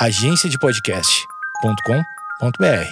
agenciadepodcast.com.br.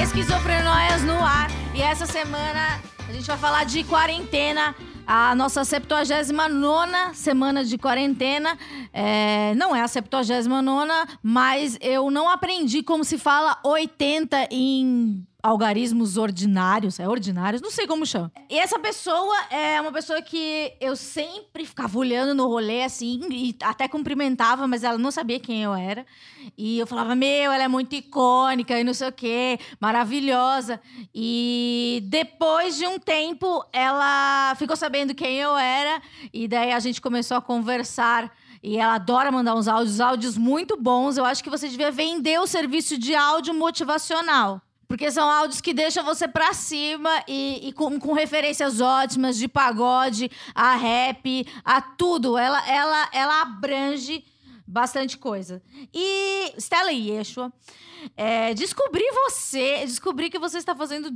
Esquizofrenóias no ar. E essa semana a gente vai falar de quarentena. A nossa 79 semana de quarentena. É, não é a 79, mas eu não aprendi como se fala 80 em algarismos ordinários. É ordinários? Não sei como chama. E essa pessoa é uma pessoa que eu sempre ficava olhando no rolê assim, e até cumprimentava, mas ela não sabia quem eu era. E eu falava, meu, ela é muito icônica e não sei o quê, maravilhosa. E depois de um tempo, ela ficou sabendo quem eu era, e daí a gente começou a conversar. E ela adora mandar uns áudios, áudios muito bons. Eu acho que você devia vender o serviço de áudio motivacional. Porque são áudios que deixam você pra cima e, e com, com, referências ótimas de pagode, a rap, a tudo. Ela, ela, ela abrange bastante coisa. E Stella Yeshua, é, descobri você, descobri que você está fazendo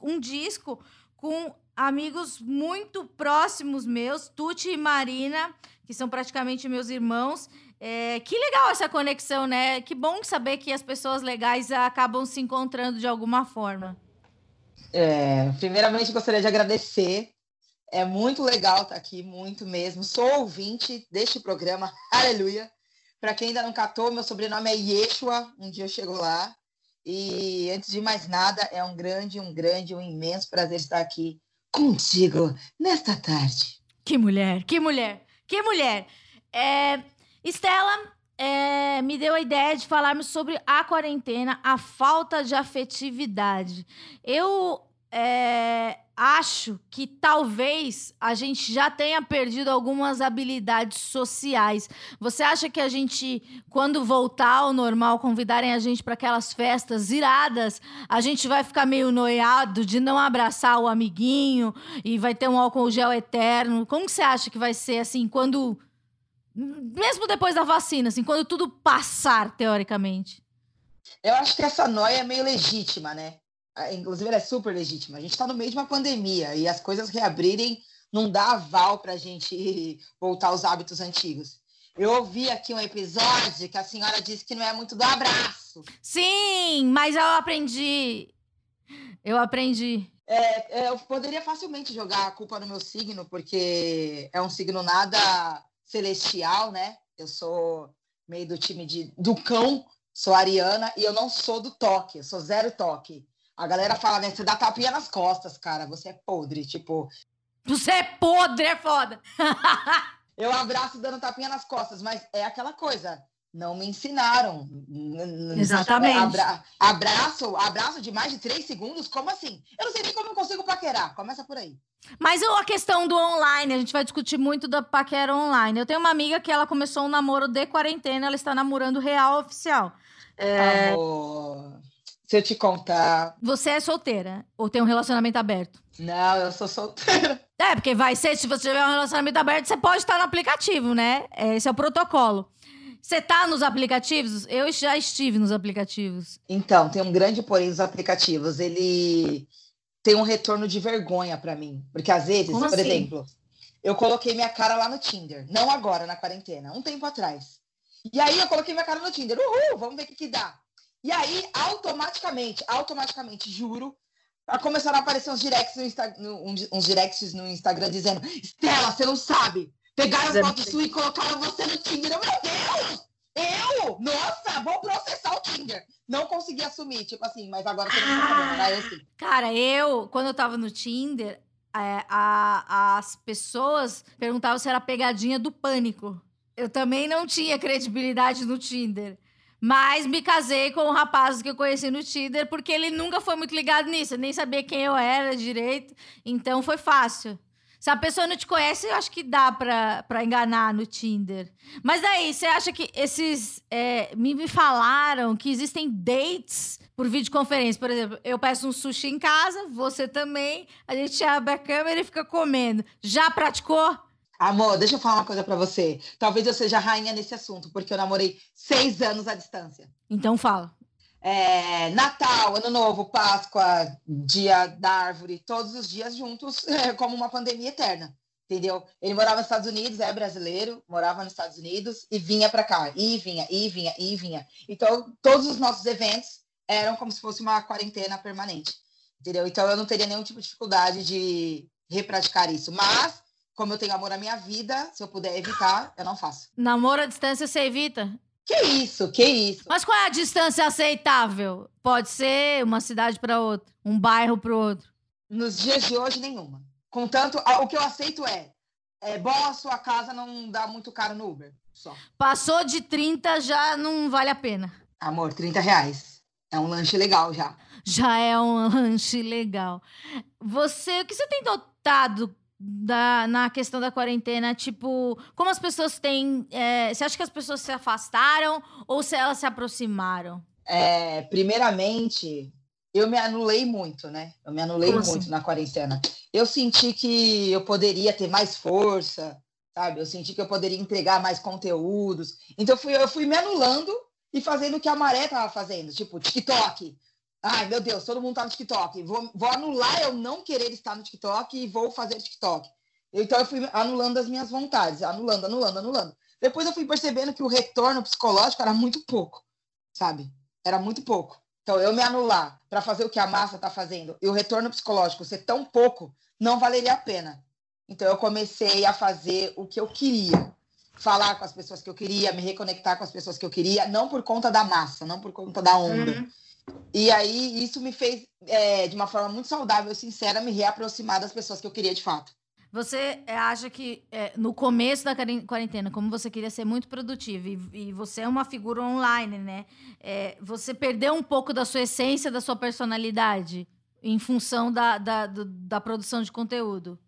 um disco com amigos muito próximos meus, Tuti e Marina, que são praticamente meus irmãos. É, que legal essa conexão, né? Que bom saber que as pessoas legais acabam se encontrando de alguma forma. É, primeiramente, gostaria de agradecer. É muito legal estar aqui, muito mesmo. Sou ouvinte deste programa, aleluia. Para quem ainda não catou, meu sobrenome é Yeshua, um dia eu chego lá. E antes de mais nada, é um grande, um grande, um imenso prazer estar aqui contigo nesta tarde. Que mulher, que mulher, que mulher. É, Estela é, me deu a ideia de falarmos sobre a quarentena, a falta de afetividade. Eu é, acho que talvez a gente já tenha perdido algumas habilidades sociais. Você acha que a gente, quando voltar ao normal, convidarem a gente para aquelas festas iradas, a gente vai ficar meio noiado de não abraçar o amiguinho e vai ter um álcool gel eterno? Como você acha que vai ser assim quando mesmo depois da vacina, assim, quando tudo passar, teoricamente? Eu acho que essa noia é meio legítima, né? Ah, inclusive, ela é super legítima. A gente está no meio de uma pandemia e as coisas reabrirem não dá aval para a gente voltar aos hábitos antigos. Eu ouvi aqui um episódio que a senhora disse que não é muito do abraço. Sim, mas eu aprendi. Eu aprendi. É, é, eu poderia facilmente jogar a culpa no meu signo, porque é um signo nada celestial, né? Eu sou meio do time de, do cão, sou ariana e eu não sou do toque, eu sou zero toque. A galera fala, né? Você dá tapinha nas costas, cara, você é podre, tipo. Você é podre, é foda. eu abraço dando tapinha nas costas, mas é aquela coisa não me ensinaram. Exatamente. Abra abraço, abraço de mais de três segundos? Como assim? Eu não sei nem como eu consigo paquerar. Começa por aí. Mas a questão do online, a gente vai discutir muito da paquera online. Eu tenho uma amiga que ela começou um namoro de quarentena, ela está namorando real oficial. É... Amor, se eu te contar. Você é solteira ou tem um relacionamento aberto? Não, eu sou solteira. É, porque vai ser, se você tiver um relacionamento aberto, você pode estar no aplicativo, né? Esse é o protocolo. Você tá nos aplicativos? Eu já estive nos aplicativos. Então, tem um grande porém nos aplicativos. Ele tem um retorno de vergonha para mim. Porque às vezes, Como por assim? exemplo, eu coloquei minha cara lá no Tinder. Não agora, na quarentena, um tempo atrás. E aí eu coloquei minha cara no Tinder. Uhul, vamos ver o que, que dá. E aí, automaticamente, automaticamente, juro, começaram a aparecer uns directs no, Insta, uns directs no Instagram dizendo: Estela, você não sabe. Pegaram foto sua e colocaram você no Tinder. Meu Deus! Eu? Nossa, vou processar o Tinder. Não consegui assumir, tipo assim, mas agora você não tá né? Eu sim. Cara, eu, quando eu tava no Tinder, é, a, as pessoas perguntavam se era pegadinha do pânico. Eu também não tinha credibilidade no Tinder. Mas me casei com um rapaz que eu conheci no Tinder, porque ele nunca foi muito ligado nisso. Nem sabia quem eu era direito. Então foi fácil. Se a pessoa não te conhece, eu acho que dá pra, pra enganar no Tinder. Mas daí, você acha que esses. É, me, me falaram que existem dates por videoconferência. Por exemplo, eu peço um sushi em casa, você também, a gente abre a câmera e fica comendo. Já praticou? Amor, deixa eu falar uma coisa para você. Talvez eu seja rainha nesse assunto, porque eu namorei seis anos à distância. Então fala. É, Natal, Ano Novo, Páscoa, Dia da Árvore, todos os dias juntos, é, como uma pandemia eterna, entendeu? Ele morava nos Estados Unidos, é brasileiro, morava nos Estados Unidos e vinha para cá, e vinha, e vinha, e vinha. Então, todos os nossos eventos eram como se fosse uma quarentena permanente, entendeu? Então, eu não teria nenhum tipo de dificuldade de repraticar isso, mas como eu tenho amor à minha vida, se eu puder evitar, eu não faço. Namoro à distância você evita? Que isso, que isso. Mas qual é a distância aceitável? Pode ser uma cidade para outra, um bairro para outro. Nos dias de hoje, nenhuma. Contanto, o que eu aceito é, é bom a sua casa não dá muito caro no Uber. Só. Passou de 30, já não vale a pena. Amor, 30 reais. É um lanche legal já. Já é um lanche legal. Você, o que você tem notado da, na questão da quarentena, tipo, como as pessoas têm. É, você acha que as pessoas se afastaram ou se elas se aproximaram? É, primeiramente, eu me anulei muito, né? Eu me anulei como muito assim? na quarentena. Eu senti que eu poderia ter mais força, sabe? Eu senti que eu poderia entregar mais conteúdos. Então, eu fui, eu fui me anulando e fazendo o que a Maré tava fazendo, tipo, TikTok. Ai, meu Deus, todo mundo tá no TikTok. Vou, vou anular eu não querer estar no TikTok e vou fazer TikTok. Então eu fui anulando as minhas vontades, anulando, anulando, anulando. Depois eu fui percebendo que o retorno psicológico era muito pouco, sabe? Era muito pouco. Então eu me anular para fazer o que a massa tá fazendo e o retorno psicológico ser tão pouco, não valeria a pena. Então eu comecei a fazer o que eu queria, falar com as pessoas que eu queria, me reconectar com as pessoas que eu queria, não por conta da massa, não por conta da onda. Uhum e aí isso me fez, é, de uma forma muito saudável, sincera, me reaproximar das pessoas que eu queria de fato. Você é, acha que é, no começo da quarentena, como você queria ser muito produtivo e, e você é uma figura online, né? É, você perdeu um pouco da sua essência, da sua personalidade em função da, da, do, da produção de conteúdo?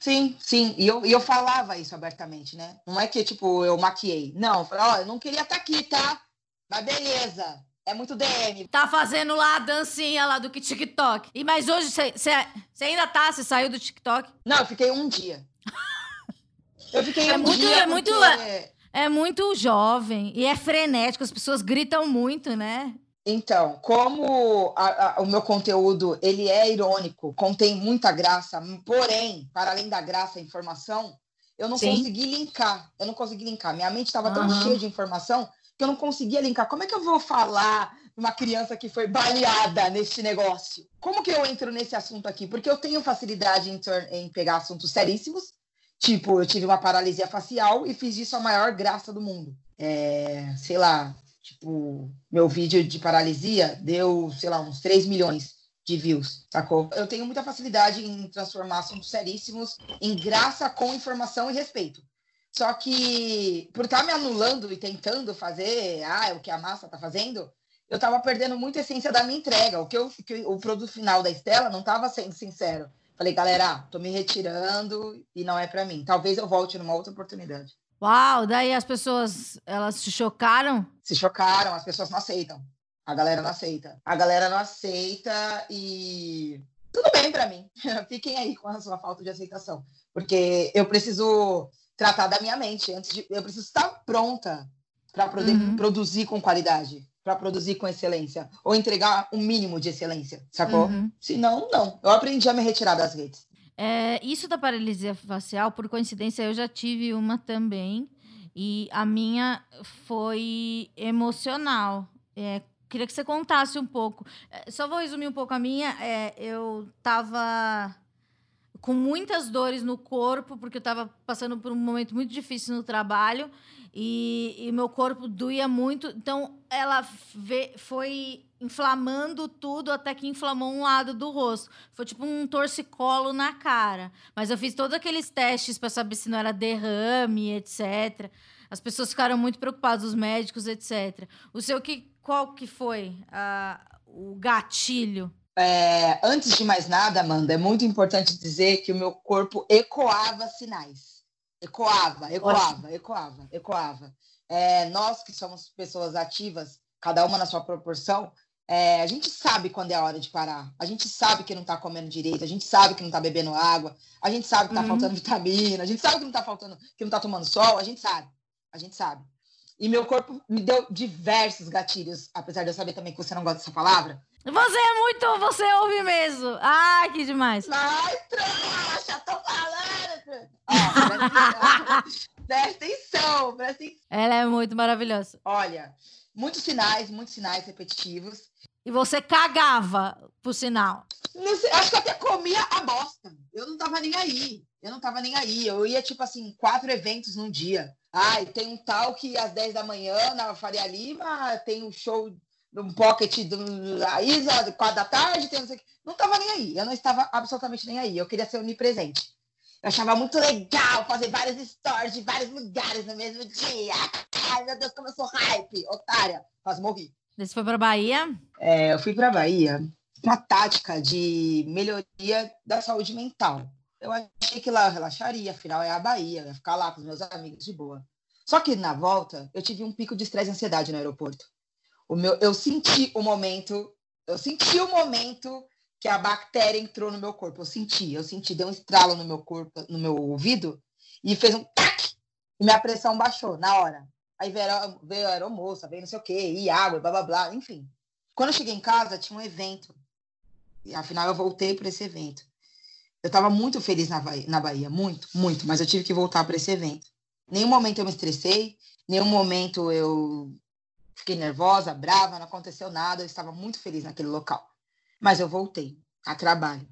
Sim, sim. E eu, e eu falava isso abertamente, né? Não é que, tipo, eu maquiei. Não, eu falei, ó, eu não queria estar tá aqui, tá? Mas beleza. É muito DM. Tá fazendo lá a dancinha lá do TikTok. E mas hoje você ainda tá? Você saiu do TikTok? Não, eu fiquei um dia. Eu fiquei é um muito, dia. É muito, é, é muito jovem e é frenético. As pessoas gritam muito, né? Então, como a, a, o meu conteúdo ele é irônico, contém muita graça, porém, para além da graça, informação, eu não Sim. consegui linkar. Eu não consegui linkar. Minha mente estava tão cheia de informação que eu não conseguia linkar. Como é que eu vou falar uma criança que foi baleada neste negócio? Como que eu entro nesse assunto aqui? Porque eu tenho facilidade em, em pegar assuntos seríssimos. Tipo, eu tive uma paralisia facial e fiz isso a maior graça do mundo. É, sei lá, tipo, meu vídeo de paralisia deu, sei lá, uns 3 milhões de views, sacou? Eu tenho muita facilidade em transformar assuntos seríssimos em graça com informação e respeito. Só que, por estar tá me anulando e tentando fazer ah, o que a massa está fazendo, eu estava perdendo muita essência da minha entrega. O que, eu, que o produto final da Estela não estava sendo sincero. Falei, galera, tô me retirando e não é para mim. Talvez eu volte numa outra oportunidade. Uau, daí as pessoas, elas se chocaram? Se chocaram, as pessoas não aceitam. A galera não aceita. A galera não aceita e tudo bem para mim. Fiquem aí com a sua falta de aceitação, porque eu preciso tratar da minha mente. Antes de, eu preciso estar pronta para uhum. produzir com qualidade, para produzir com excelência, ou entregar um mínimo de excelência, sacou? Uhum. Senão, não. Eu aprendi a me retirar das redes. É, isso da paralisia facial, por coincidência, eu já tive uma também. E a minha foi emocional. É, queria que você contasse um pouco. É, só vou resumir um pouco a minha. É, eu tava com muitas dores no corpo, porque eu estava passando por um momento muito difícil no trabalho e, e meu corpo doía muito. Então, ela vê, foi inflamando tudo até que inflamou um lado do rosto. Foi tipo um torcicolo na cara. Mas eu fiz todos aqueles testes para saber se não era derrame, etc. As pessoas ficaram muito preocupadas, os médicos, etc. O seu que qual que foi uh, o gatilho? É, antes de mais nada, Amanda, é muito importante dizer que o meu corpo ecoava sinais. Ecoava, ecoava, ecoava, ecoava. É, nós que somos pessoas ativas, cada uma na sua proporção, É, a gente sabe quando é a hora de parar. A gente sabe que não tá comendo direito, a gente sabe que não tá bebendo água, a gente sabe que tá uhum. faltando vitamina, a gente sabe que não tá faltando, que não tá tomando sol, a gente sabe. A gente sabe. E meu corpo me deu diversos gatilhos, apesar de eu saber também que você não gosta dessa palavra. Você é muito, você ouve mesmo. Ai, que demais. Ai, trouxa, tô falando. Ó, presta atenção, presta atenção. Ela é muito maravilhosa. Olha, muitos sinais, muitos sinais repetitivos. E você cagava, por sinal. Sei, acho que eu até comia a bosta. Eu não tava nem aí. Eu não tava nem aí. Eu ia, tipo assim, quatro eventos num dia. Ai, tem um tal que às 10 da manhã na Faria Lima tem um show um pocket da Isa, quatro da tarde, tem não sei o que. Não tava nem aí. Eu não estava absolutamente nem aí. Eu queria ser onipresente. Eu achava muito legal fazer vários stories de vários lugares no mesmo dia. Ai, meu Deus, como eu sou hype, otária. Quase morri. Você foi para Bahia? É, eu fui para Bahia com uma tática de melhoria da saúde mental. Eu achei que lá eu relaxaria, afinal é a Bahia, eu ia ficar lá com os meus amigos de boa. Só que na volta, eu tive um pico de estresse e ansiedade no aeroporto. O meu, eu senti o momento, eu senti o momento que a bactéria entrou no meu corpo. Eu senti, eu senti, deu um estralo no meu corpo, no meu ouvido, e fez um tac, e minha pressão baixou na hora. Aí veio, veio a aeromoça, veio não sei o quê, e água, blá blá blá, enfim. Quando eu cheguei em casa, tinha um evento. E afinal eu voltei para esse evento. Eu estava muito feliz na Bahia, na Bahia, muito, muito, mas eu tive que voltar para esse evento. Nenhum momento eu me estressei, nenhum momento eu fiquei nervosa, brava, não aconteceu nada, eu estava muito feliz naquele local. Mas eu voltei a trabalho.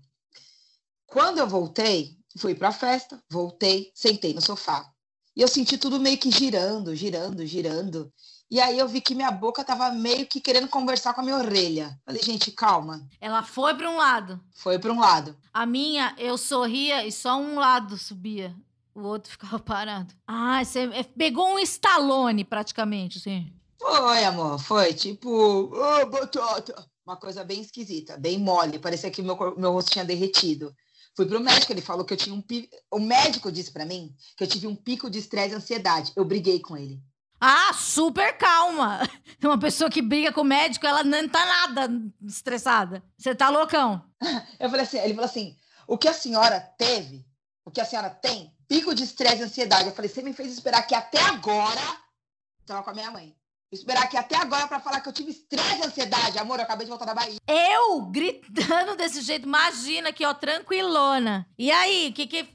Quando eu voltei, fui para a festa, voltei, sentei no sofá. E eu senti tudo meio que girando, girando, girando. E aí eu vi que minha boca estava meio que querendo conversar com a minha orelha. Falei, gente, calma. Ela foi para um lado. Foi para um lado. A minha, eu sorria e só um lado subia. O outro ficava parado. Ah, você é, pegou um Stallone praticamente, assim. Foi, amor, foi. Tipo, oh, batata. Uma coisa bem esquisita, bem mole. Parecia que meu, meu rosto tinha derretido. Fui pro médico, ele falou que eu tinha um pico. O médico disse para mim que eu tive um pico de estresse e ansiedade. Eu briguei com ele. Ah, super calma. Uma pessoa que briga com o médico, ela não tá nada estressada. Você tá loucão. Eu falei assim, ele falou assim: o que a senhora teve, o que a senhora tem, pico de estresse e ansiedade. Eu falei, você me fez esperar aqui até agora. Tava com a minha mãe. Esperar aqui até agora para falar que eu tive estresse e ansiedade. Amor, eu acabei de voltar da Bahia. Eu gritando desse jeito, imagina aqui, ó, tranquilona. E aí, que que.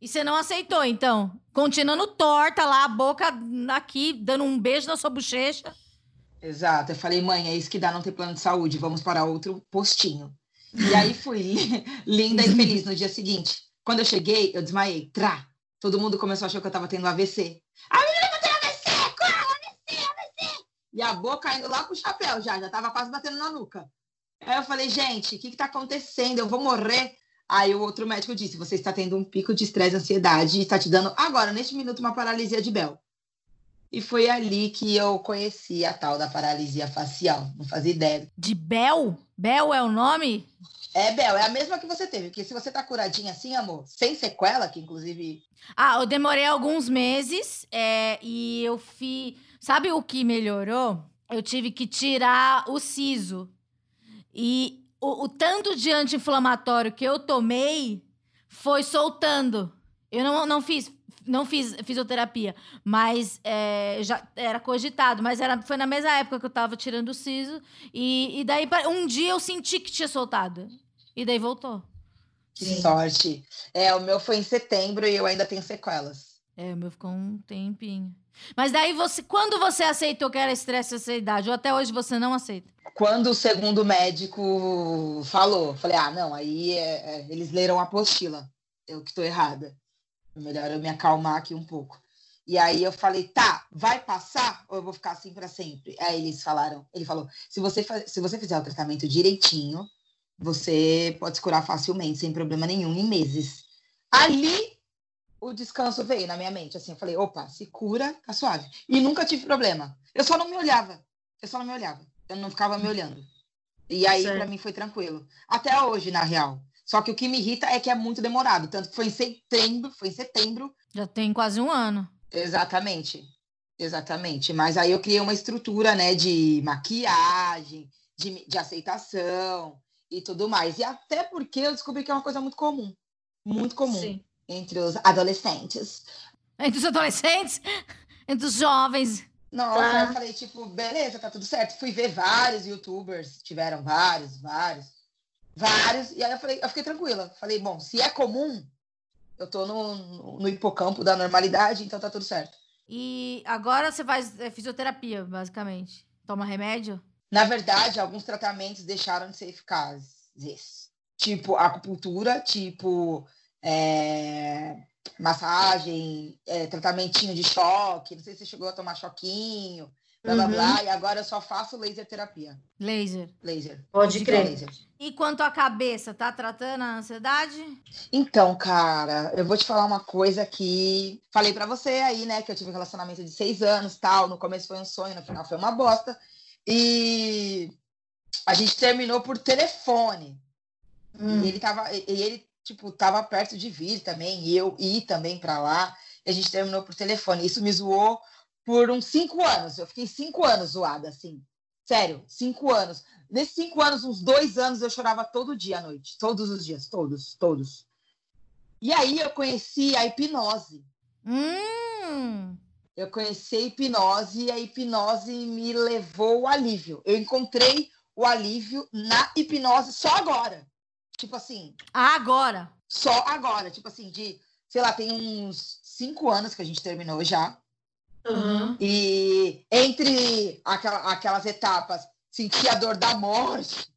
E você não aceitou, então? Continuando torta lá, a boca aqui, dando um beijo na sua bochecha. Exato. Eu falei, mãe, é isso que dá não ter plano de saúde. Vamos para outro postinho. E aí fui linda e feliz no dia seguinte. Quando eu cheguei, eu desmaiei. Trá! Todo mundo começou a achar que eu tava tendo AVC. A menina tá tendo AVC! Corre, AVC, AVC! E a boca indo lá pro chapéu já, já tava quase batendo na nuca. Aí eu falei, gente, o que que tá acontecendo? Eu vou morrer. Aí o outro médico disse, você está tendo um pico de estresse ansiedade e está te dando agora, neste minuto, uma paralisia de Bell. E foi ali que eu conheci a tal da paralisia facial. Não fazia ideia. De Bell? Bell é o nome? É, Bel, é a mesma que você teve, porque se você tá curadinha assim, amor, sem sequela, que inclusive. Ah, eu demorei alguns meses é, e eu fiz. Sabe o que melhorou? Eu tive que tirar o siso. E o, o tanto de anti-inflamatório que eu tomei foi soltando. Eu não, não fiz. Não fiz fisioterapia, mas é, já era cogitado, mas era, foi na mesma época que eu tava tirando o siso. E, e daí, um dia eu senti que tinha soltado. E daí voltou. Que sorte. É, o meu foi em setembro e eu ainda tenho sequelas. É, o meu ficou um tempinho. Mas daí você, quando você aceitou que era estresse e ansiedade, ou até hoje você não aceita? Quando o segundo médico falou, falei, ah, não, aí é, é, eles leram a apostila. Eu que estou errada. É melhor eu me acalmar aqui um pouco. E aí eu falei, tá, vai passar ou eu vou ficar assim para sempre? Aí eles falaram, ele falou, se você, se você fizer o tratamento direitinho, você pode se curar facilmente, sem problema nenhum, em meses. Ali, o descanso veio na minha mente, assim, eu falei, opa, se cura, tá suave. E nunca tive problema. Eu só não me olhava, eu só não me olhava, eu não ficava me olhando. E aí, para mim, foi tranquilo. Até hoje, na real. Só que o que me irrita é que é muito demorado. Tanto que foi em setembro, foi em setembro. Já tem quase um ano. Exatamente. Exatamente. Mas aí eu criei uma estrutura, né, de maquiagem, de, de aceitação e tudo mais. E até porque eu descobri que é uma coisa muito comum. Muito comum Sim. Entre os adolescentes. Entre os adolescentes? Entre os jovens? Nossa, ah. eu falei, tipo, beleza, tá tudo certo. Fui ver vários youtubers, tiveram vários, vários, vários. E aí eu falei, eu fiquei tranquila. Falei, bom, se é comum, eu tô no, no hipocampo da normalidade, então tá tudo certo. E agora você faz é, fisioterapia, basicamente. Toma remédio? Na verdade, alguns tratamentos deixaram de ser eficazes. Tipo acupuntura, tipo é, massagem, é, tratamentinho de choque. Não sei se você chegou a tomar choquinho, blá blá uhum. blá. E agora eu só faço laser terapia. Laser. Laser. Pode crer. Laser. E quanto à cabeça, tá tratando a ansiedade? Então, cara, eu vou te falar uma coisa que falei para você aí, né, que eu tive um relacionamento de seis anos, tal. No começo foi um sonho, no final foi uma bosta. E a gente terminou por telefone. Hum. E ele tava, e ele, tipo, tava perto de vir também, e eu ir também para lá. E a gente terminou por telefone. Isso me zoou por uns cinco anos. Eu fiquei cinco anos zoada, assim. Sério, cinco anos. Nesses cinco anos, uns dois anos, eu chorava todo dia à noite. Todos os dias, todos, todos. E aí eu conheci a hipnose. Hum eu conheci a hipnose e a hipnose me levou ao alívio. Eu encontrei o alívio na hipnose só agora. Tipo assim. Agora? Só agora. Tipo assim, de, sei lá, tem uns cinco anos que a gente terminou já. Uhum. E entre aquela, aquelas etapas, sentir a dor da morte,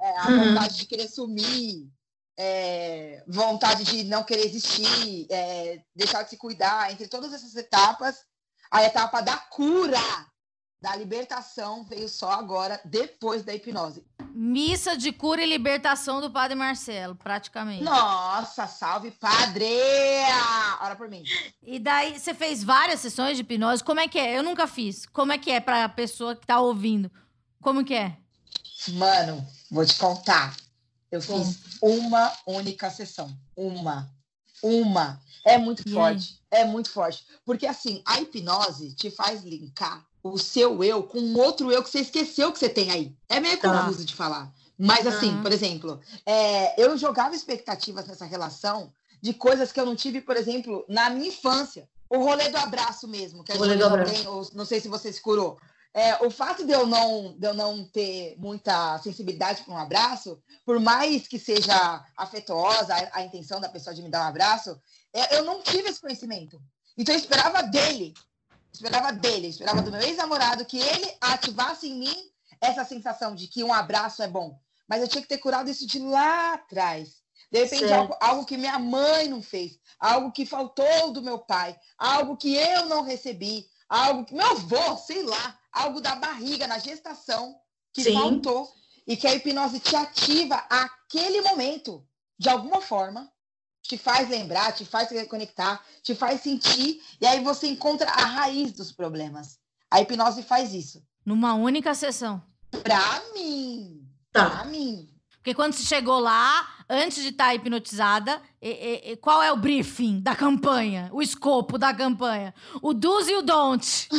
é, a uhum. vontade de querer sumir, é, vontade de não querer existir, é, deixar de se cuidar, entre todas essas etapas, a etapa da cura, da libertação, veio só agora, depois da hipnose. Missa de cura e libertação do Padre Marcelo, praticamente. Nossa, salve, Padre! Ora por mim. E daí, você fez várias sessões de hipnose. Como é que é? Eu nunca fiz. Como é que é pra pessoa que tá ouvindo? Como que é? Mano, vou te contar. Eu fiz uma única sessão. Uma. Uma. É muito e forte. Aí? É muito forte. Porque, assim, a hipnose te faz linkar o seu eu com outro eu que você esqueceu que você tem aí. É meio tá. confuso de falar. Mas, assim, uhum. por exemplo, é, eu jogava expectativas nessa relação de coisas que eu não tive, por exemplo, na minha infância. O rolê do abraço mesmo, que a gente não tem, ou, não sei se você se curou. É, o fato de eu não, de eu não ter muita sensibilidade para um abraço, por mais que seja afetuosa a, a, intenção da pessoa de me dar um abraço, é, eu não tive esse conhecimento. Então eu esperava dele, esperava dele, esperava do meu ex-namorado que ele ativasse em mim essa sensação de que um abraço é bom. Mas eu tinha que ter curado isso de lá atrás. De repente, algo, algo, que minha mãe não fez, algo que faltou do meu pai, algo que eu não recebi, algo que meu avô, sei lá, algo da barriga, na gestação, que Sim. faltou. E que a hipnose te ativa aquele momento, de alguma forma, te faz lembrar, te faz reconectar, te faz sentir, e aí você encontra a raiz dos problemas. A hipnose faz isso. Numa única sessão. Pra mim. Tá. Pra mim. Porque quando você chegou lá, antes de estar tá hipnotizada, e, e, qual é o briefing da campanha? O escopo da campanha? O do's e o don't. O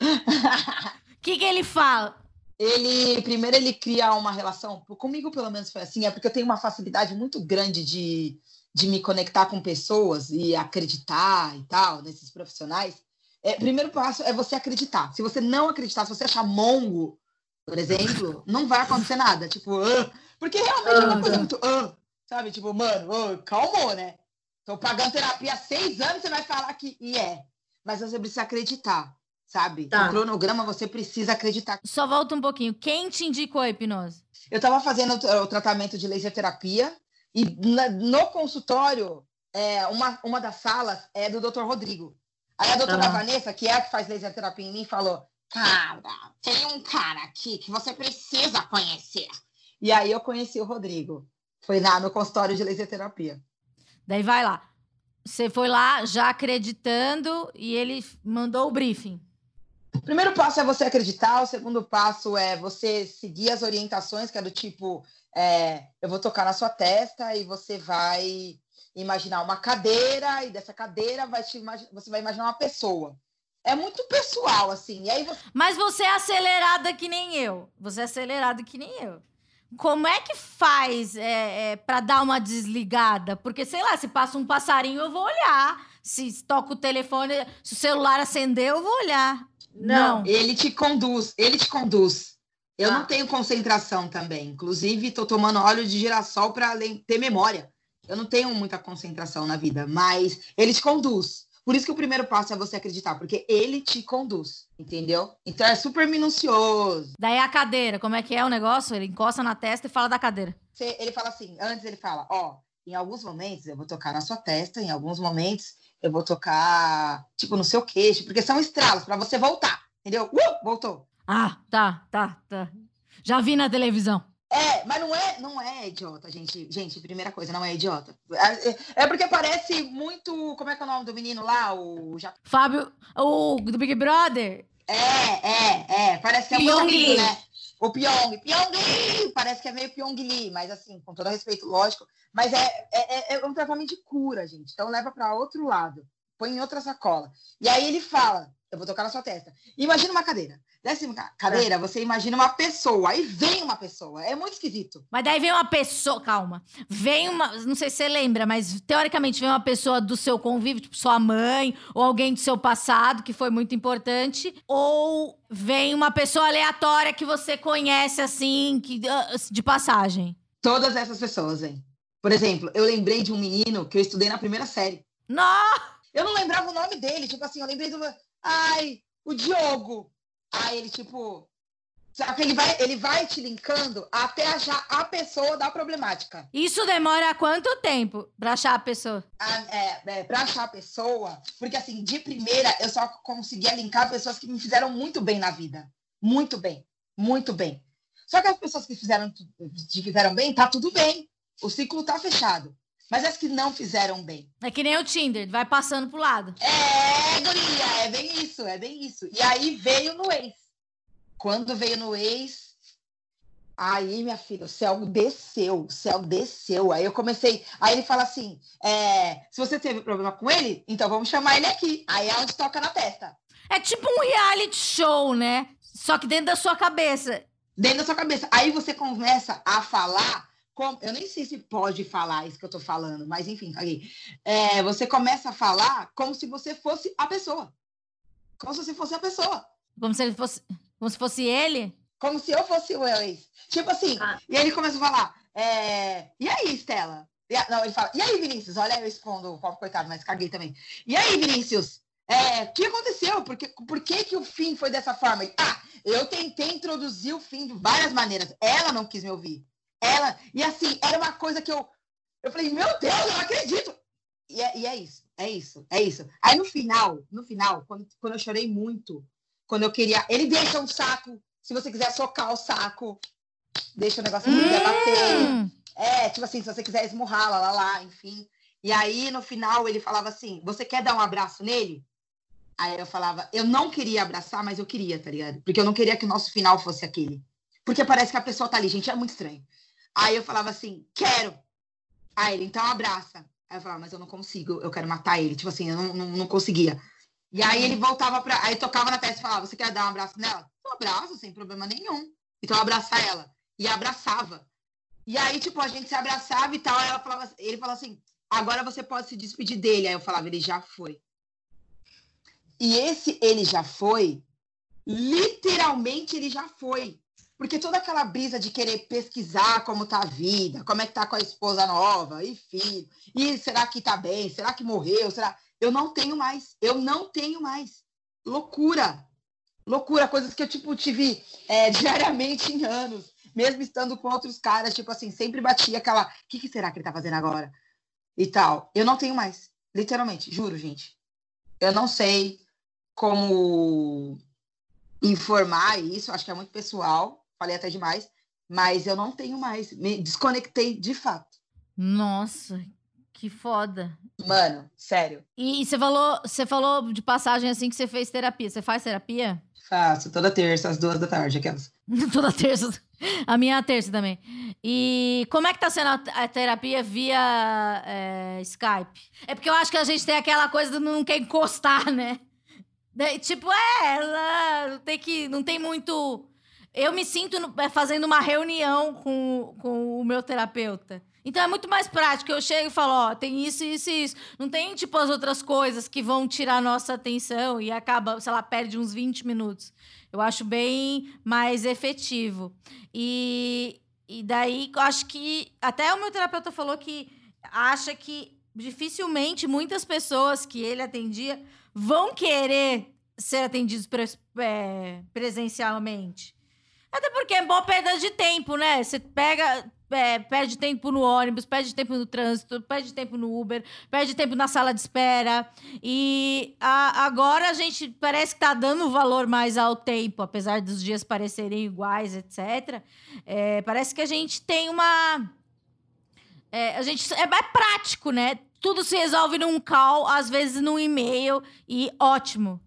que, que ele fala? Ele, primeiro, ele cria uma relação, comigo pelo menos foi assim, é porque eu tenho uma facilidade muito grande de, de me conectar com pessoas e acreditar e tal, nesses profissionais. É, primeiro passo é você acreditar. Se você não acreditar, se você achar mongo, por exemplo, não vai acontecer nada. Tipo, uh, porque realmente é uma coisa muito. Uh, sabe? Tipo, mano, uh, calmou, né? Tô pagando terapia há seis anos, você vai falar que. E é. Mas você precisa acreditar, sabe? Tá. O cronograma você precisa acreditar. Só volta um pouquinho. Quem te indicou a hipnose? Eu tava fazendo o tratamento de laser terapia e na, no consultório, é, uma, uma das salas é do Dr. Rodrigo. Aí a doutora uhum. Vanessa, que é a que faz laser terapia em mim, falou: Cara, tem um cara aqui que você precisa conhecer. E aí eu conheci o Rodrigo. Foi lá no consultório de laser terapia. Daí vai lá. Você foi lá já acreditando e ele mandou o briefing. O primeiro passo é você acreditar, o segundo passo é você seguir as orientações, que é do tipo, é, eu vou tocar na sua testa e você vai imaginar uma cadeira, e dessa cadeira vai te, você vai imaginar uma pessoa. é muito pessoal, assim. E aí você... Mas você é acelerada que nem eu. Você é acelerada que nem eu. Como é que faz é, é, para dar uma desligada? Porque, sei lá, se passa um passarinho, eu vou olhar. Se toca o telefone, se o celular acender, eu vou olhar. Não. não. Ele te conduz, ele te conduz. Eu ah. não tenho concentração também. Inclusive, estou tomando óleo de girassol para ter memória. Eu não tenho muita concentração na vida, mas ele te conduz. Por isso que o primeiro passo é você acreditar, porque ele te conduz, entendeu? Então é super minucioso. Daí a cadeira, como é que é o negócio? Ele encosta na testa e fala da cadeira. Ele fala assim, antes ele fala, ó, em alguns momentos eu vou tocar na sua testa, em alguns momentos eu vou tocar, tipo, no seu queixo, porque são estralos para você voltar, entendeu? Uh, voltou. Ah, tá, tá, tá. Já vi na televisão. É, mas não é, não é idiota, gente. Gente, primeira coisa, não é idiota. É, é porque parece muito. Como é que é o nome do menino lá? O Fábio, o do Big Brother. É, é, é. Parece que é Pyong muito né? O Pyong. Pyong Parece que é meio Pyong Lee, mas assim, com todo respeito, lógico. Mas é, é, é um tratamento de cura, gente. Então leva para outro lado. Põe em outra sacola. E aí ele fala: Eu vou tocar na sua testa. Imagina uma cadeira. Décima cadeira, você imagina uma pessoa, aí vem uma pessoa. É muito esquisito. Mas daí vem uma pessoa, calma. Vem uma, não sei se você lembra, mas teoricamente vem uma pessoa do seu convívio, tipo sua mãe, ou alguém do seu passado que foi muito importante, ou vem uma pessoa aleatória que você conhece assim, que, ah, de passagem. Todas essas pessoas, hein? Por exemplo, eu lembrei de um menino que eu estudei na primeira série. Não! Eu não lembrava o nome dele, tipo assim, eu lembrei do. Ai, o Diogo. Aí ele, tipo. Só que ele vai, ele vai te linkando até achar a pessoa da problemática. Isso demora quanto tempo para achar a pessoa? Ah, é, é, para achar a pessoa, porque assim, de primeira eu só conseguia linkar pessoas que me fizeram muito bem na vida. Muito bem, muito bem. Só que as pessoas que fizeram, que fizeram bem, tá tudo bem. O ciclo tá fechado. Mas as que não fizeram bem. É que nem o Tinder, vai passando pro lado. É, guria, é bem isso, é bem isso. E aí veio no ex. Quando veio no ex, aí, minha filha, o céu desceu, o céu desceu. Aí eu comecei. Aí ele fala assim: é, se você teve problema com ele, então vamos chamar ele aqui. Aí é onde toca na testa. É tipo um reality show, né? Só que dentro da sua cabeça. Dentro da sua cabeça. Aí você começa a falar como, eu nem sei se pode falar isso que eu tô falando, mas enfim, aí, é, você começa a falar como se você fosse a pessoa. Como se você fosse a pessoa. Como se ele fosse, como se fosse ele? Como se eu fosse o ex. Tipo assim, ah. e aí ele começa a falar, é, e aí, Stella? E, não, ele fala, e aí, Vinícius? Olha, eu expondo o pobre coitado, mas caguei também. E aí, Vinícius? É, o que aconteceu? Por, que, por que, que o fim foi dessa forma? Ah, eu tentei introduzir o fim de várias maneiras. Ela não quis me ouvir. Ela, e assim, era uma coisa que eu. Eu falei, meu Deus, eu não acredito! E é, e é isso, é isso, é isso. Aí no final, no final, quando, quando eu chorei muito, quando eu queria. Ele deixa um saco, se você quiser socar o saco, deixa o negócio hum. bater. É, tipo assim, se você quiser esmurrar, lá, lá, lá, enfim. E aí, no final, ele falava assim: Você quer dar um abraço nele? Aí eu falava: Eu não queria abraçar, mas eu queria, tá ligado? Porque eu não queria que o nosso final fosse aquele. Porque parece que a pessoa tá ali, gente, é muito estranho. Aí eu falava assim, quero. Aí ele, então abraça. Aí eu falava, mas eu não consigo, eu quero matar ele. Tipo assim, eu não, não, não conseguia. E aí ele voltava pra. Aí tocava na testa e falava, você quer dar um abraço nela? Um abraço, sem problema nenhum. Então abraçar ela. E abraçava. E aí, tipo, a gente se abraçava e tal. Ela falava, ele falava assim, agora você pode se despedir dele. Aí eu falava, ele já foi. E esse ele já foi, literalmente ele já foi. Porque toda aquela brisa de querer pesquisar como tá a vida, como é que tá com a esposa nova, e filho, e será que tá bem? Será que morreu? Será? Eu não tenho mais. Eu não tenho mais. Loucura. Loucura, coisas que eu tipo tive é, diariamente em anos, mesmo estando com outros caras, tipo assim, sempre batia aquela, o que, que será que ele tá fazendo agora? E tal. Eu não tenho mais, literalmente, juro, gente. Eu não sei como informar isso, acho que é muito pessoal, falei até demais, mas eu não tenho mais. Me desconectei de fato. Nossa, que foda. Mano, sério. E, você falou, você falou de passagem assim que você fez terapia. Você faz terapia? Faço, toda terça, às duas da tarde, aquelas. toda terça. A minha é a terça também. E como é que tá sendo a, terapia via é, Skype? É porque eu acho que a gente tem aquela coisa de não quer encostar, né? tipo, é, ela tem que. Não tem muito. Eu me sinto é, fazendo uma reunião com, com o meu terapeuta. Então é muito mais prático. Eu chego e falo, ó, tem isso, isso e isso. Não tem, tipo, as outras coisas que vão tirar nossa atenção e acaba, sei lá, perde uns 20 minutos. Eu acho bem mais efetivo. E, e daí, acho que. Até o meu terapeuta falou que acha que dificilmente muitas pessoas que ele atendia vão querer ser atendidos é, presencialmente. Até porque é boa perda de tempo, né? Você pega, é, perde tempo no ônibus, perde tempo no trânsito, perde tempo no Uber, perde tempo na sala de espera. E a, agora a gente parece que tá dando valor mais ao tempo, apesar dos dias parecerem iguais, etc. É, parece que a gente tem uma. É, a gente é, é prático, né? Tudo se resolve num call, às vezes num e-mail, e ótimo.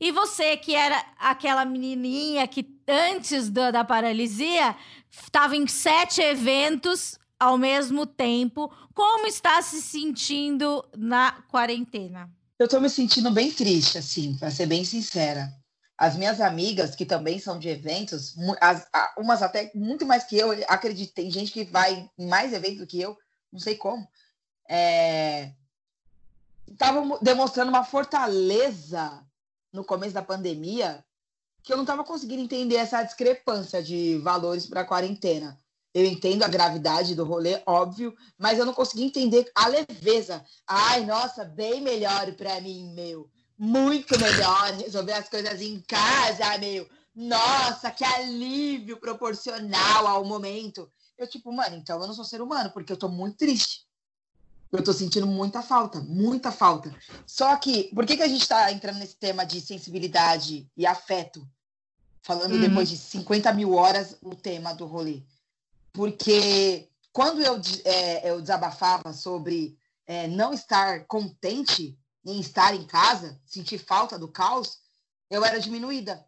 E você, que era aquela menininha que antes da, da paralisia estava em sete eventos ao mesmo tempo, como está se sentindo na quarentena? Eu estou me sentindo bem triste, assim, para ser bem sincera. As minhas amigas, que também são de eventos, as, umas até muito mais que eu, acredito, tem gente que vai em mais eventos do que eu, não sei como, estavam é, demonstrando uma fortaleza no começo da pandemia que eu não estava conseguindo entender essa discrepância de valores para a quarentena. Eu entendo a gravidade do rolê, óbvio, mas eu não consegui entender a leveza. Ai, nossa, bem melhor para mim, meu. Muito melhor resolver as coisas em casa, meu. Nossa, que alívio proporcional ao momento. Eu, tipo, mano, então eu não sou ser humano, porque eu tô muito triste. Eu tô sentindo muita falta, muita falta. Só que, por que, que a gente está entrando nesse tema de sensibilidade e afeto? Falando uhum. depois de 50 mil horas o tema do rolê. Porque quando eu, é, eu desabafava sobre é, não estar contente em estar em casa, sentir falta do caos, eu era diminuída.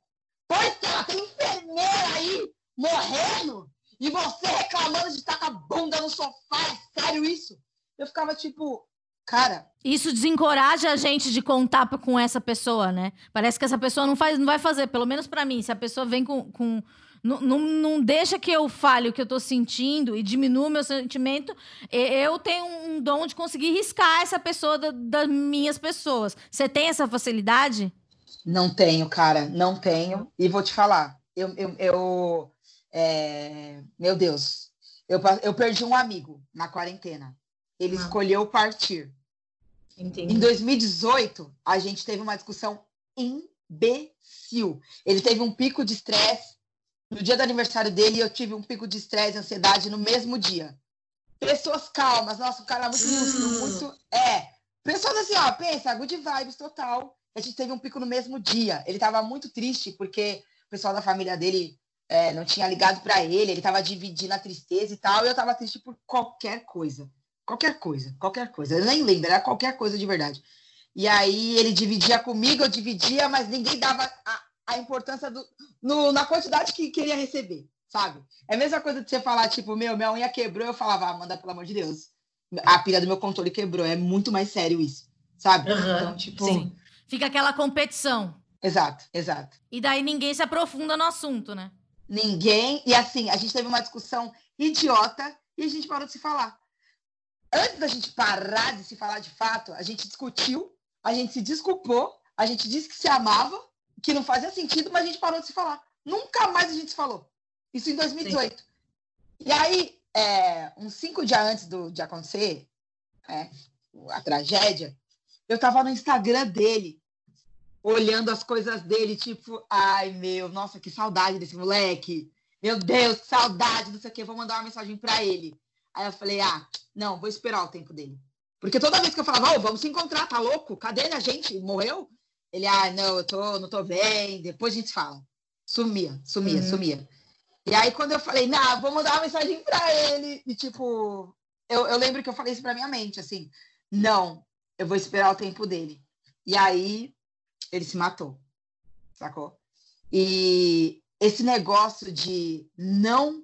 Pois tem enfermeira aí morrendo e você reclamando de estar com a bunda no sofá. É sério isso? Eu ficava tipo, cara. Isso desencoraja a gente de contar com essa pessoa, né? Parece que essa pessoa não, faz, não vai fazer, pelo menos para mim. Se a pessoa vem com. com não, não, não, deixa que eu fale o que eu tô sentindo e diminua o meu sentimento. Eu tenho um dom de conseguir riscar essa pessoa da, das minhas pessoas. Você tem essa facilidade? Não tenho, cara, não tenho. E vou te falar, eu, eu, eu é... meu Deus, eu, eu perdi um amigo na quarentena. Ele ah. escolheu partir. Entendi. Em 2018, a gente teve uma discussão imbecil. Ele teve um pico de estresse. No dia do aniversário dele, eu tive um pico de estresse e ansiedade no mesmo dia. Pessoas calmas, nossa, o cara é muito lúcido, hum. muito. É. Pessoas assim, ó, pensa, good vibes total. A gente teve um pico no mesmo dia. Ele tava muito triste porque o pessoal da família dele é, não tinha ligado para ele, ele tava dividindo a tristeza e tal, e eu tava triste por qualquer coisa. Qualquer coisa, qualquer coisa. Eu nem lembro, era qualquer coisa de verdade. E aí ele dividia comigo, eu dividia, mas ninguém dava a, a importância do, no, na quantidade que queria receber, sabe? É a mesma coisa de você falar, tipo, meu, minha unha quebrou, eu falava, ah, manda, pelo amor de Deus. A pilha do meu controle quebrou. É muito mais sério isso, sabe? Uhum, então, tipo. Sim. Fica aquela competição. Exato, exato. E daí ninguém se aprofunda no assunto, né? Ninguém. E assim, a gente teve uma discussão idiota e a gente parou de se falar antes da gente parar de se falar de fato, a gente discutiu, a gente se desculpou, a gente disse que se amava, que não fazia sentido, mas a gente parou de se falar. Nunca mais a gente se falou. Isso em 2018. Sim. E aí, é, uns cinco dias antes do, de acontecer é, a tragédia, eu tava no Instagram dele, olhando as coisas dele, tipo, ai meu, nossa, que saudade desse moleque. Meu Deus, que saudade, não sei o quê, vou mandar uma mensagem para ele. Aí eu falei, ah, não, vou esperar o tempo dele. Porque toda vez que eu falava, oh, vamos se encontrar, tá louco? Cadê a gente? Morreu? Ele, ah, não, eu tô, não tô bem, depois a gente fala. Sumia, sumia, uhum. sumia. E aí, quando eu falei, não, vou mandar uma mensagem pra ele, e tipo, eu, eu lembro que eu falei isso pra minha mente, assim, não, eu vou esperar o tempo dele. E aí, ele se matou, sacou? E esse negócio de não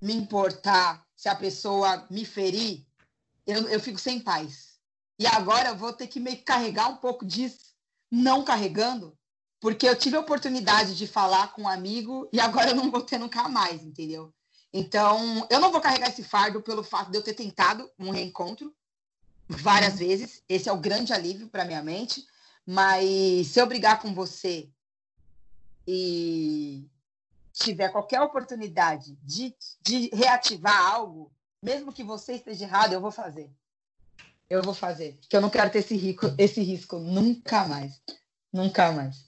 me importar se a pessoa me ferir, eu, eu fico sem paz. E agora eu vou ter que meio que carregar um pouco disso, não carregando, porque eu tive a oportunidade de falar com um amigo e agora eu não vou ter nunca mais, entendeu? Então, eu não vou carregar esse fardo pelo fato de eu ter tentado um reencontro várias vezes. Esse é o grande alívio para minha mente. Mas se eu brigar com você e tiver qualquer oportunidade de, de reativar algo, mesmo que você esteja errado, eu vou fazer. Eu vou fazer. Porque eu não quero ter esse, rico, esse risco nunca mais. Nunca mais.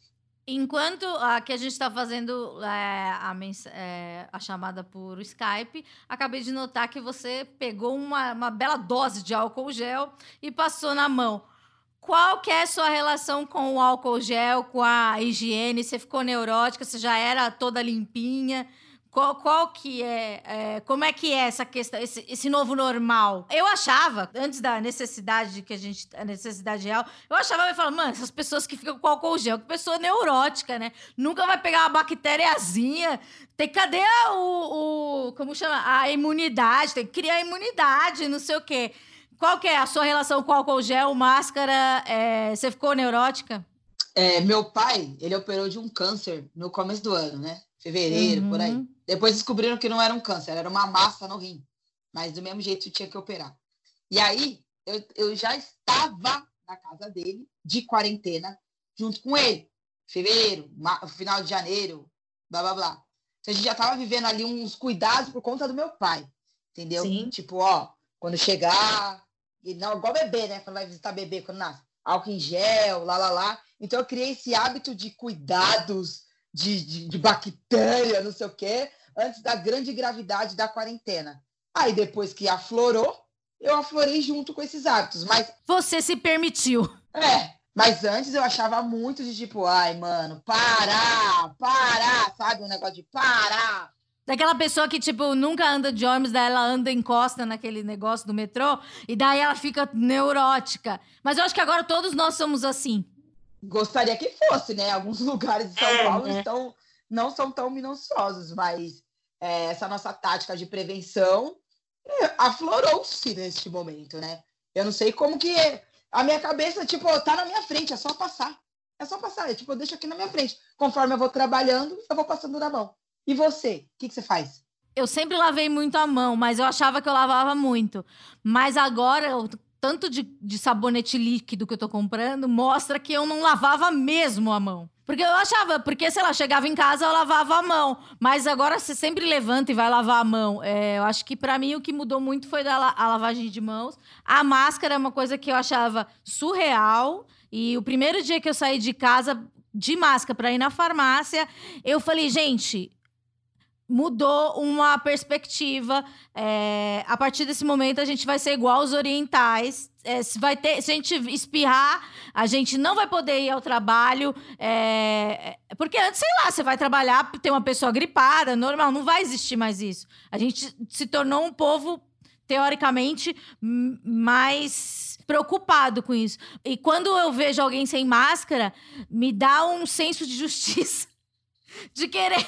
Enquanto aqui a gente está fazendo é, a, é, a, chamada por Skype, acabei de notar que você pegou uma, uma bela dose de álcool gel e passou na mão. Qual que é a sua relação com o álcool gel, com a higiene? Você ficou neurótica? Você já era toda limpinha? Qual, qual que é, é, Como é que é essa questão, esse, esse, novo normal? Eu achava, antes da necessidade que a gente. A necessidade real, eu achava, eu falava, mano, essas pessoas que ficam com álcool gel, que pessoa neurótica, né? Nunca vai pegar uma bactériazinha. Tem cadê o, o. Como chama? A imunidade, tem que criar imunidade, não sei o quê. Qual que é a sua relação com álcool gel, máscara? É, você ficou neurótica? É, meu pai, ele operou de um câncer no começo do ano, né? Fevereiro, uhum. por aí. Uhum. Depois descobriram que não era um câncer, era uma massa no rim. Mas do mesmo jeito tinha que operar. E aí, eu, eu já estava na casa dele, de quarentena, junto com ele. Fevereiro, final de janeiro, blá blá blá. Então, a gente já estava vivendo ali uns cuidados por conta do meu pai. Entendeu? Sim. Tipo, ó, quando chegar. E não, igual bebê, né? Quando vai visitar bebê quando nasce. Álcool em gel, lá, lá, lá. Então eu criei esse hábito de cuidados de, de, de bactéria, não sei o quê, antes da grande gravidade da quarentena. Aí depois que aflorou, eu aflorei junto com esses hábitos. Mas. Você se permitiu. É, mas antes eu achava muito de tipo, ai, mano, parar, parar, sabe? Um negócio de parar. Daquela pessoa que, tipo, nunca anda de ônibus, daí ela anda encosta naquele negócio do metrô, e daí ela fica neurótica. Mas eu acho que agora todos nós somos assim. Gostaria que fosse, né? Alguns lugares de São é, Paulo né? estão, não são tão minuciosos, mas é, essa nossa tática de prevenção é, aflorou-se neste momento, né? Eu não sei como que a minha cabeça, tipo, tá na minha frente, é só passar. É só passar, é, tipo, eu deixo aqui na minha frente. Conforme eu vou trabalhando, eu vou passando na mão. E você, o que, que você faz? Eu sempre lavei muito a mão, mas eu achava que eu lavava muito. Mas agora, tanto de, de sabonete líquido que eu tô comprando mostra que eu não lavava mesmo a mão. Porque eu achava, porque, sei lá, chegava em casa, eu lavava a mão. Mas agora você sempre levanta e vai lavar a mão. É, eu acho que para mim o que mudou muito foi da, a lavagem de mãos. A máscara é uma coisa que eu achava surreal. E o primeiro dia que eu saí de casa de máscara para ir na farmácia, eu falei, gente, mudou uma perspectiva. É, a partir desse momento, a gente vai ser igual aos orientais. É, se, vai ter, se a gente espirrar, a gente não vai poder ir ao trabalho. É, porque antes, sei lá, você vai trabalhar, tem uma pessoa gripada, normal, não vai existir mais isso. A gente se tornou um povo, teoricamente, mais preocupado com isso. E quando eu vejo alguém sem máscara, me dá um senso de justiça. De querer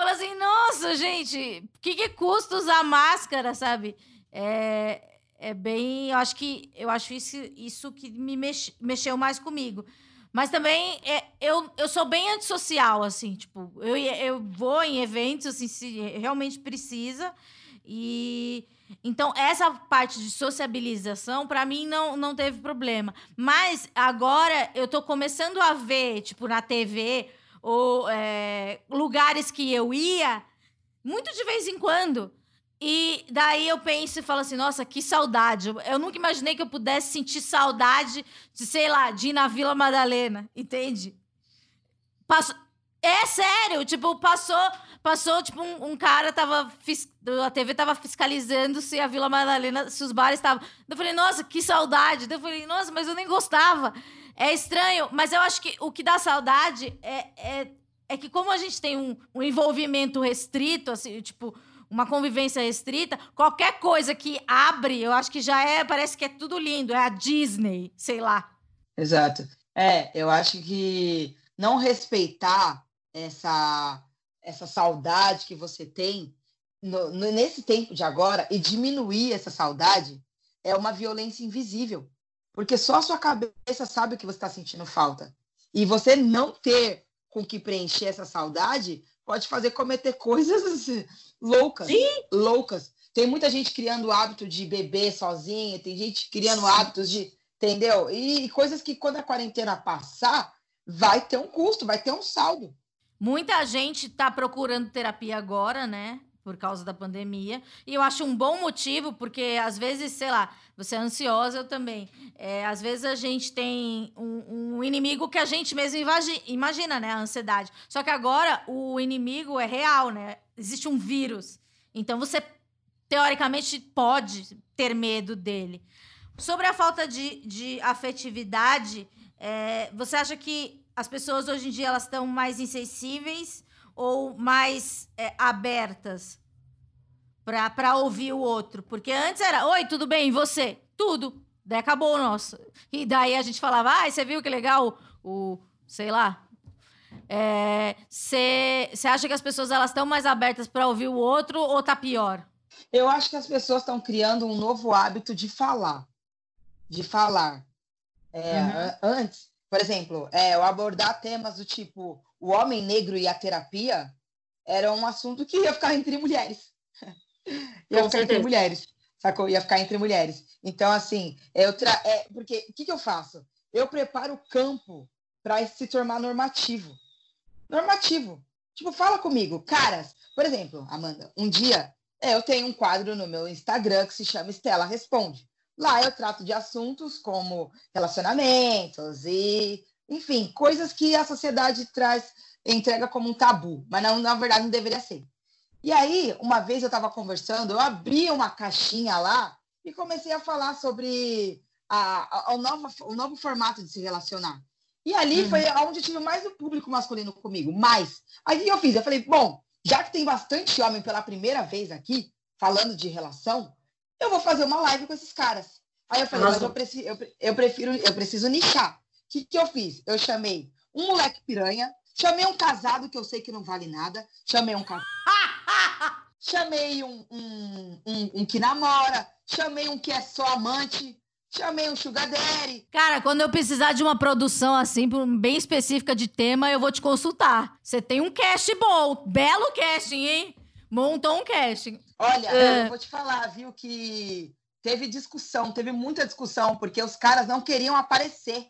Fala assim, nossa, gente, o que, que custa usar máscara, sabe? É, é bem. Eu acho que eu acho isso, isso que me mex, mexeu mais comigo. Mas também é, eu, eu sou bem antissocial, assim, tipo, eu, eu vou em eventos, assim, se realmente precisa. E então, essa parte de sociabilização, para mim, não, não teve problema. Mas agora eu tô começando a ver, tipo, na TV, ou é, lugares que eu ia, muito de vez em quando. E daí eu penso e falo assim, nossa, que saudade. Eu nunca imaginei que eu pudesse sentir saudade de, sei lá, de ir na Vila Madalena, entende? Passo... É sério, tipo, passou, passou, tipo, um, um cara tava. A TV tava fiscalizando se a Vila Madalena, se os bares estavam. Eu falei, nossa, que saudade. Eu falei, nossa, mas eu nem gostava. É estranho, mas eu acho que o que dá saudade é, é, é que, como a gente tem um, um envolvimento restrito, assim, tipo, uma convivência restrita, qualquer coisa que abre, eu acho que já é, parece que é tudo lindo, é a Disney, sei lá. Exato. É, eu acho que não respeitar essa, essa saudade que você tem no, no, nesse tempo de agora e diminuir essa saudade é uma violência invisível. Porque só a sua cabeça sabe o que você está sentindo falta. E você não ter com que preencher essa saudade pode fazer cometer coisas loucas. Sim. Loucas. Tem muita gente criando o hábito de beber sozinha, tem gente criando Sim. hábitos de. Entendeu? E, e coisas que quando a quarentena passar, vai ter um custo, vai ter um saldo. Muita gente está procurando terapia agora, né? Por causa da pandemia. E eu acho um bom motivo, porque às vezes, sei lá, você é ansiosa, eu também. É, às vezes a gente tem um, um, inimigo que a gente mesmo imagina, né? A ansiedade. Só que agora o inimigo é real, né? Existe um vírus. Então você, teoricamente, pode ter medo dele. Sobre a falta de, de afetividade, é, você acha que as pessoas hoje em dia elas estão mais insensíveis ou mais é, abertas para ouvir o outro? Porque antes era, oi, tudo bem, e você? Tudo. Daí acabou o nosso. E daí a gente falava, ah, você viu que legal o, sei lá. Você é, acha que as pessoas elas estão mais abertas para ouvir o outro ou tá pior? Eu acho que as pessoas estão criando um novo hábito de falar. De falar. É, uhum. Antes, por exemplo, é, eu abordar temas do tipo o homem negro e a terapia era um assunto que ia ficar entre mulheres. Ia ficar entre mulheres, sacou? Ia ficar entre mulheres. Então, assim, eu tra... é, porque o que, que eu faço? Eu preparo o campo para se tornar normativo. Normativo. Tipo, fala comigo, caras. Por exemplo, Amanda, um dia é, eu tenho um quadro no meu Instagram que se chama Estela Responde. Lá eu trato de assuntos como relacionamentos e, enfim, coisas que a sociedade traz, entrega como um tabu, mas não, na verdade não deveria ser. E aí, uma vez eu estava conversando, eu abri uma caixinha lá e comecei a falar sobre a, a, o, novo, o novo formato de se relacionar. E ali uhum. foi onde tive mais o público masculino comigo, mais. Aí eu fiz? Eu falei, bom, já que tem bastante homem pela primeira vez aqui, falando de relação, eu vou fazer uma live com esses caras. Aí eu falei, Nossa. mas eu, preciso, eu, eu, prefiro, eu preciso nichar. O que, que eu fiz? Eu chamei um moleque piranha, chamei um casado que eu sei que não vale nada, chamei um casado. chamei um, um, um, um, que namora, chamei um que é só amante, chamei um sugar daddy. Cara, quando eu precisar de uma produção assim, bem específica de tema, eu vou te consultar. Você tem um cast bom, belo casting, hein? Montou um casting. Olha, é. eu vou te falar, viu, que teve discussão, teve muita discussão, porque os caras não queriam aparecer.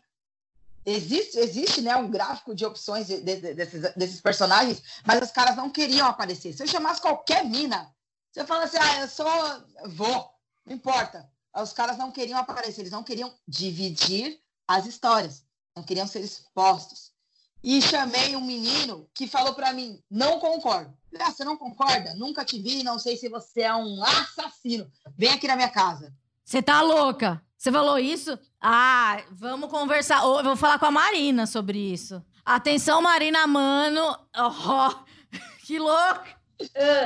Existe, existe né, um gráfico de opções de, de, desses, desses personagens, mas os caras não queriam aparecer. Se eu chamasse qualquer mina, você fala assim, ah, eu sou. Vou, não importa. Os caras não queriam aparecer, eles não queriam dividir as histórias, não queriam ser expostos. E chamei um menino que falou para mim: não concordo. Ah, você não concorda? Nunca te vi, não sei se você é um assassino. Vem aqui na minha casa. Você tá louca? Você falou isso? Ah, vamos conversar. Eu vou falar com a Marina sobre isso. Atenção, Marina Mano. Oh, que louco!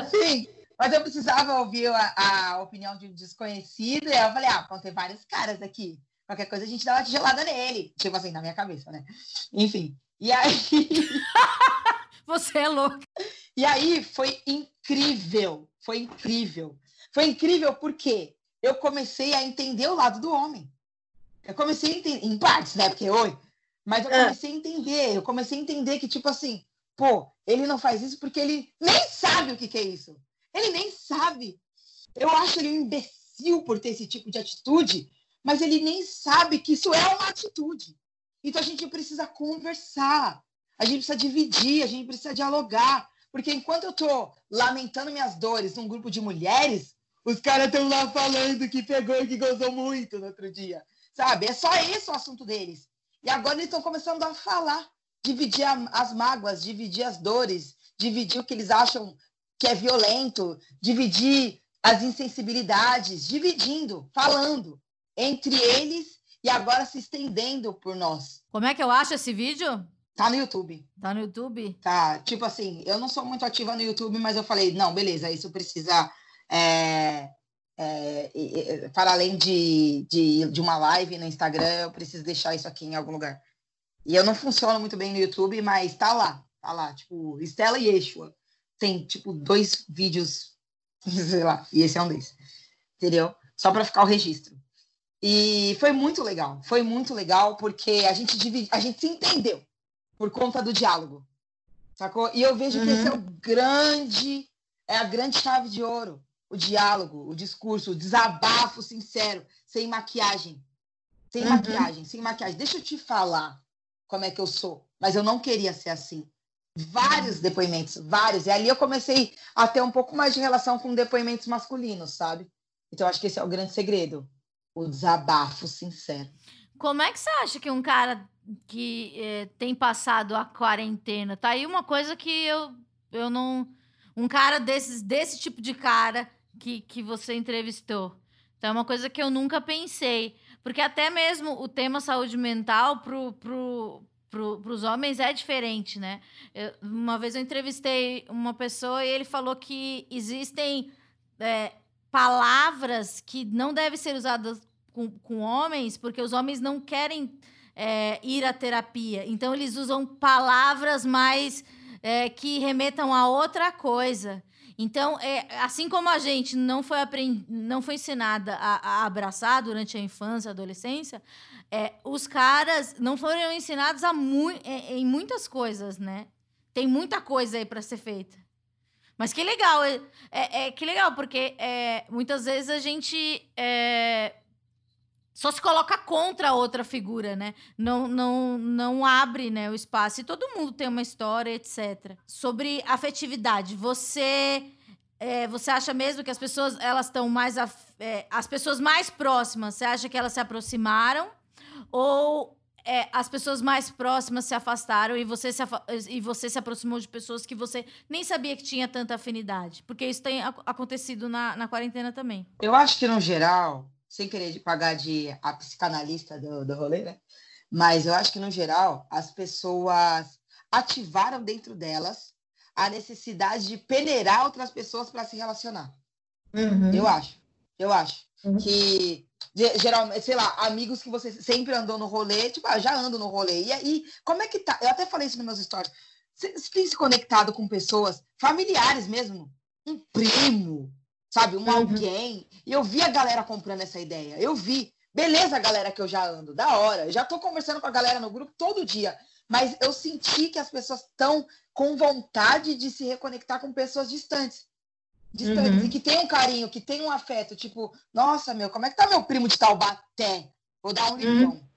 Sim, mas eu precisava ouvir a, a opinião de um desconhecido. E aí eu falei: ah, vão ter vários caras aqui. Qualquer coisa a gente dá uma tigelada nele. Tipo assim, na minha cabeça, né? Enfim. E aí. Você é louco. E aí foi incrível. Foi incrível. Foi incrível porque eu comecei a entender o lado do homem. Eu comecei a entender, em partes, né? Porque oi. Mas eu é. comecei a entender. Eu comecei a entender que, tipo assim, pô, ele não faz isso porque ele nem sabe o que, que é isso. Ele nem sabe. Eu acho ele um imbecil por ter esse tipo de atitude, mas ele nem sabe que isso é uma atitude. Então a gente precisa conversar, a gente precisa dividir, a gente precisa dialogar. Porque enquanto eu estou lamentando minhas dores num grupo de mulheres, os caras estão lá falando que pegou e que gozou muito no outro dia. Sabe? É só esse o assunto deles. E agora eles estão começando a falar, dividir a, as mágoas, dividir as dores, dividir o que eles acham que é violento, dividir as insensibilidades, dividindo, falando entre eles e agora se estendendo por nós. Como é que eu acho esse vídeo? Tá no YouTube. Tá no YouTube? Tá. Tipo assim, eu não sou muito ativa no YouTube, mas eu falei, não, beleza, isso precisa. É, é, para além de, de, de uma live no Instagram, eu preciso deixar isso aqui em algum lugar. E eu não funciono muito bem no YouTube, mas tá lá. Tá lá. Tipo, Estela e Yeshua. Tem, tipo, dois vídeos, sei lá, e esse é um desses. Entendeu? Só para ficar o registro. E foi muito legal, foi muito legal, porque a gente, dividi, a gente se entendeu. por conta do diálogo. Sacou? E eu vejo uhum. que esse é o grande, é a grande chave de ouro. O diálogo, o discurso, o desabafo sincero, sem maquiagem. Sem uhum. maquiagem, sem maquiagem. Deixa eu te falar como é que eu sou. Mas eu não queria ser assim. Vários depoimentos, vários. E ali eu comecei a ter um pouco mais de relação com depoimentos masculinos, sabe? Então acho que esse é o grande segredo. O desabafo sincero. Como é que você acha que um cara que eh, tem passado a quarentena. Tá aí uma coisa que eu, eu não. Um cara desses, desse tipo de cara que, que você entrevistou. Então é uma coisa que eu nunca pensei. Porque até mesmo o tema saúde mental pro, pro, pro, pros homens é diferente, né? Eu, uma vez eu entrevistei uma pessoa e ele falou que existem é, palavras que não devem ser usadas com, com homens, porque os homens não querem é, ir à terapia. Então, eles usam palavras mais é, que remetam a outra coisa. Então, é, assim como a gente não foi, aprend... não foi ensinada a, a abraçar durante a infância, a adolescência, é, os caras não foram ensinados a mu... É, em muitas coisas, né? Tem muita coisa aí para ser feita. Mas que legal, é, é, é que legal, porque é, muitas vezes a gente é, só se coloca contra outra figura, né? Não, não, não abre né, o espaço. E todo mundo tem uma história, etc. Sobre afetividade, você é, você acha mesmo que as pessoas elas estão mais é, as pessoas mais próximas, você acha que elas se aproximaram ou é, as pessoas mais próximas se afastaram e você se, e você se aproximou de pessoas que você nem sabia que tinha tanta afinidade? Porque isso tem acontecido na, na quarentena também. Eu acho que, no geral, sem querer pagar de a psicanalista do, do rolê, né? Mas eu acho que, no geral, as pessoas ativaram dentro delas a necessidade de peneirar outras pessoas para se relacionar. Uhum. Eu acho. Eu acho. Uhum. Que, geralmente, sei lá, amigos que você sempre andou no rolê, tipo, ah, já ando no rolê. E aí, como é que tá? Eu até falei isso nos meus stories. Você tem se conectado com pessoas, familiares mesmo? Um primo, sabe? Um uhum. alguém. E eu vi a galera comprando essa ideia. Eu vi. Beleza, galera, que eu já ando, da hora. já tô conversando com a galera no grupo todo dia. Mas eu senti que as pessoas estão com vontade de se reconectar com pessoas distantes. Distantes. Uhum. E que tem um carinho, que tem um afeto. Tipo, nossa, meu, como é que tá meu primo de Taubaté? Vou dar um limpão. Uhum.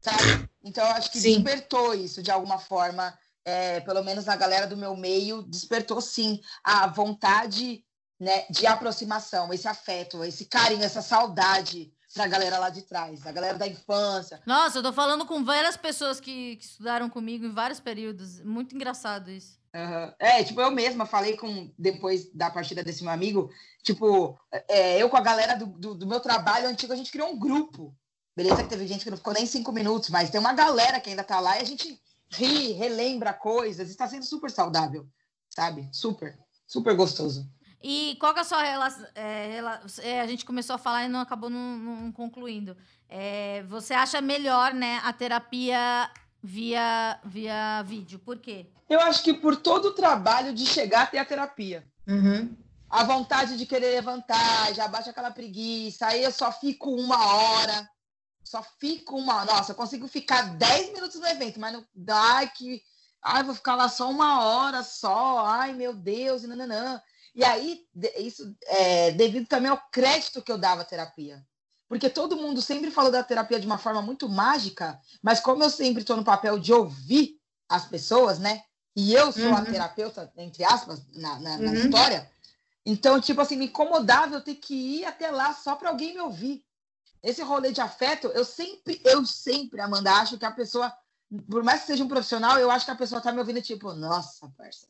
Sabe? Então, eu acho que sim. despertou isso de alguma forma. É, pelo menos na galera do meu meio, despertou sim a vontade né, de aproximação, esse afeto, esse carinho, essa saudade pra galera lá de trás, a galera da infância. Nossa, eu tô falando com várias pessoas que, que estudaram comigo em vários períodos. Muito engraçado isso. Uhum. É, tipo, eu mesma falei com, depois da partida desse meu amigo, tipo, é, eu com a galera do, do, do, meu trabalho antigo, a gente criou um grupo. Beleza que teve gente que não ficou nem cinco minutos, mas tem uma galera que ainda tá lá e a gente ri, relembra coisas, está sendo super saudável, sabe? Super, super gostoso. E qual que é a sua relação? É, é, a gente começou a falar e não acabou não, não concluindo. É, você acha melhor, né, a terapia via, via vídeo? Por quê? Eu acho que por todo o trabalho de chegar até a terapia. Uhum. A vontade de querer levantar, já baixa aquela preguiça, aí eu só fico uma hora, só fico uma. Nossa, eu consigo ficar 10 minutos no evento, mas não dá que. Ai, vou ficar lá só uma hora só, ai meu Deus, e nananã. E aí, isso é devido também ao crédito que eu dava à terapia. Porque todo mundo sempre falou da terapia de uma forma muito mágica, mas como eu sempre estou no papel de ouvir as pessoas, né? E eu sou uhum. a terapeuta, entre aspas, na, na, na uhum. história. Então, tipo assim, me incomodava eu ter que ir até lá só para alguém me ouvir. Esse rolê de afeto, eu sempre, eu sempre, Amanda, acho que a pessoa, por mais que seja um profissional, eu acho que a pessoa tá me ouvindo tipo, nossa, parça,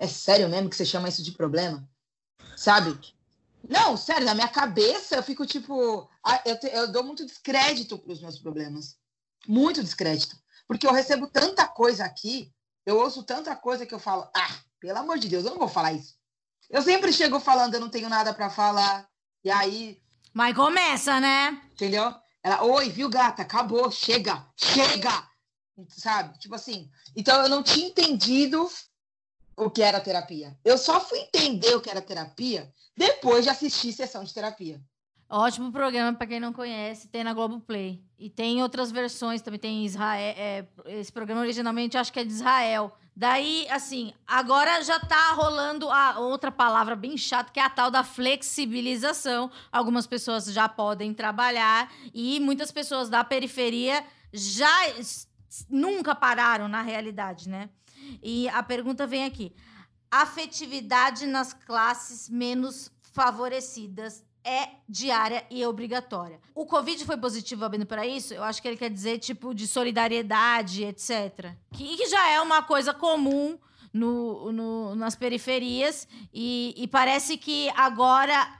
é sério mesmo que você chama isso de problema? Sabe? Não, sério, na minha cabeça eu fico tipo. Eu, te, eu dou muito descrédito para os meus problemas. Muito descrédito. Porque eu recebo tanta coisa aqui, eu ouço tanta coisa que eu falo, ah, pelo amor de Deus, eu não vou falar isso. Eu sempre chego falando, eu não tenho nada para falar. E aí. Mas começa, né? Entendeu? Ela, oi, viu, gata? Acabou, chega, chega! Sabe? Tipo assim. Então eu não tinha entendido o que era terapia. Eu só fui entender o que era terapia depois de assistir sessão de terapia. Ótimo programa para quem não conhece, tem na Globoplay. E tem outras versões, também tem Israel. É, esse programa originalmente acho que é de Israel. Daí, assim, agora já tá rolando a outra palavra bem chata, que é a tal da flexibilização. Algumas pessoas já podem trabalhar e muitas pessoas da periferia já nunca pararam na realidade, né? E a pergunta vem aqui: afetividade nas classes menos favorecidas é diária e obrigatória. O Covid foi positivo abrindo para isso? Eu acho que ele quer dizer, tipo, de solidariedade, etc. Que, que já é uma coisa comum no, no nas periferias. E, e parece que agora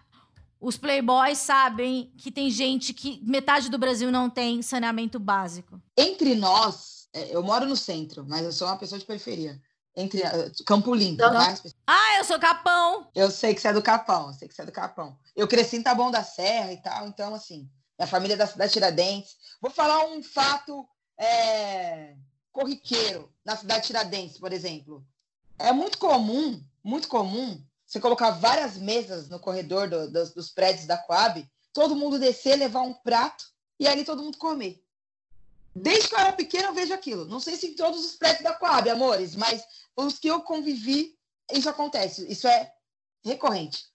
os playboys sabem que tem gente que metade do Brasil não tem saneamento básico. Entre nós, é, eu moro no centro, mas eu sou uma pessoa de periferia entre uh, Campo Limpo. Tá? Ah, eu sou Capão. Eu sei que você é do Capão, eu sei que você é do Capão. Eu cresci em Taboão da Serra e tal, então, assim, minha família é da cidade de Tiradentes. Vou falar um fato é, corriqueiro na cidade de Tiradentes, por exemplo. É muito comum, muito comum, você colocar várias mesas no corredor do, dos, dos prédios da Coab, todo mundo descer, levar um prato e ali todo mundo comer. Desde que eu era pequena, eu vejo aquilo. Não sei se em todos os prédios da Coab, amores, mas os que eu convivi, isso acontece. Isso é recorrente.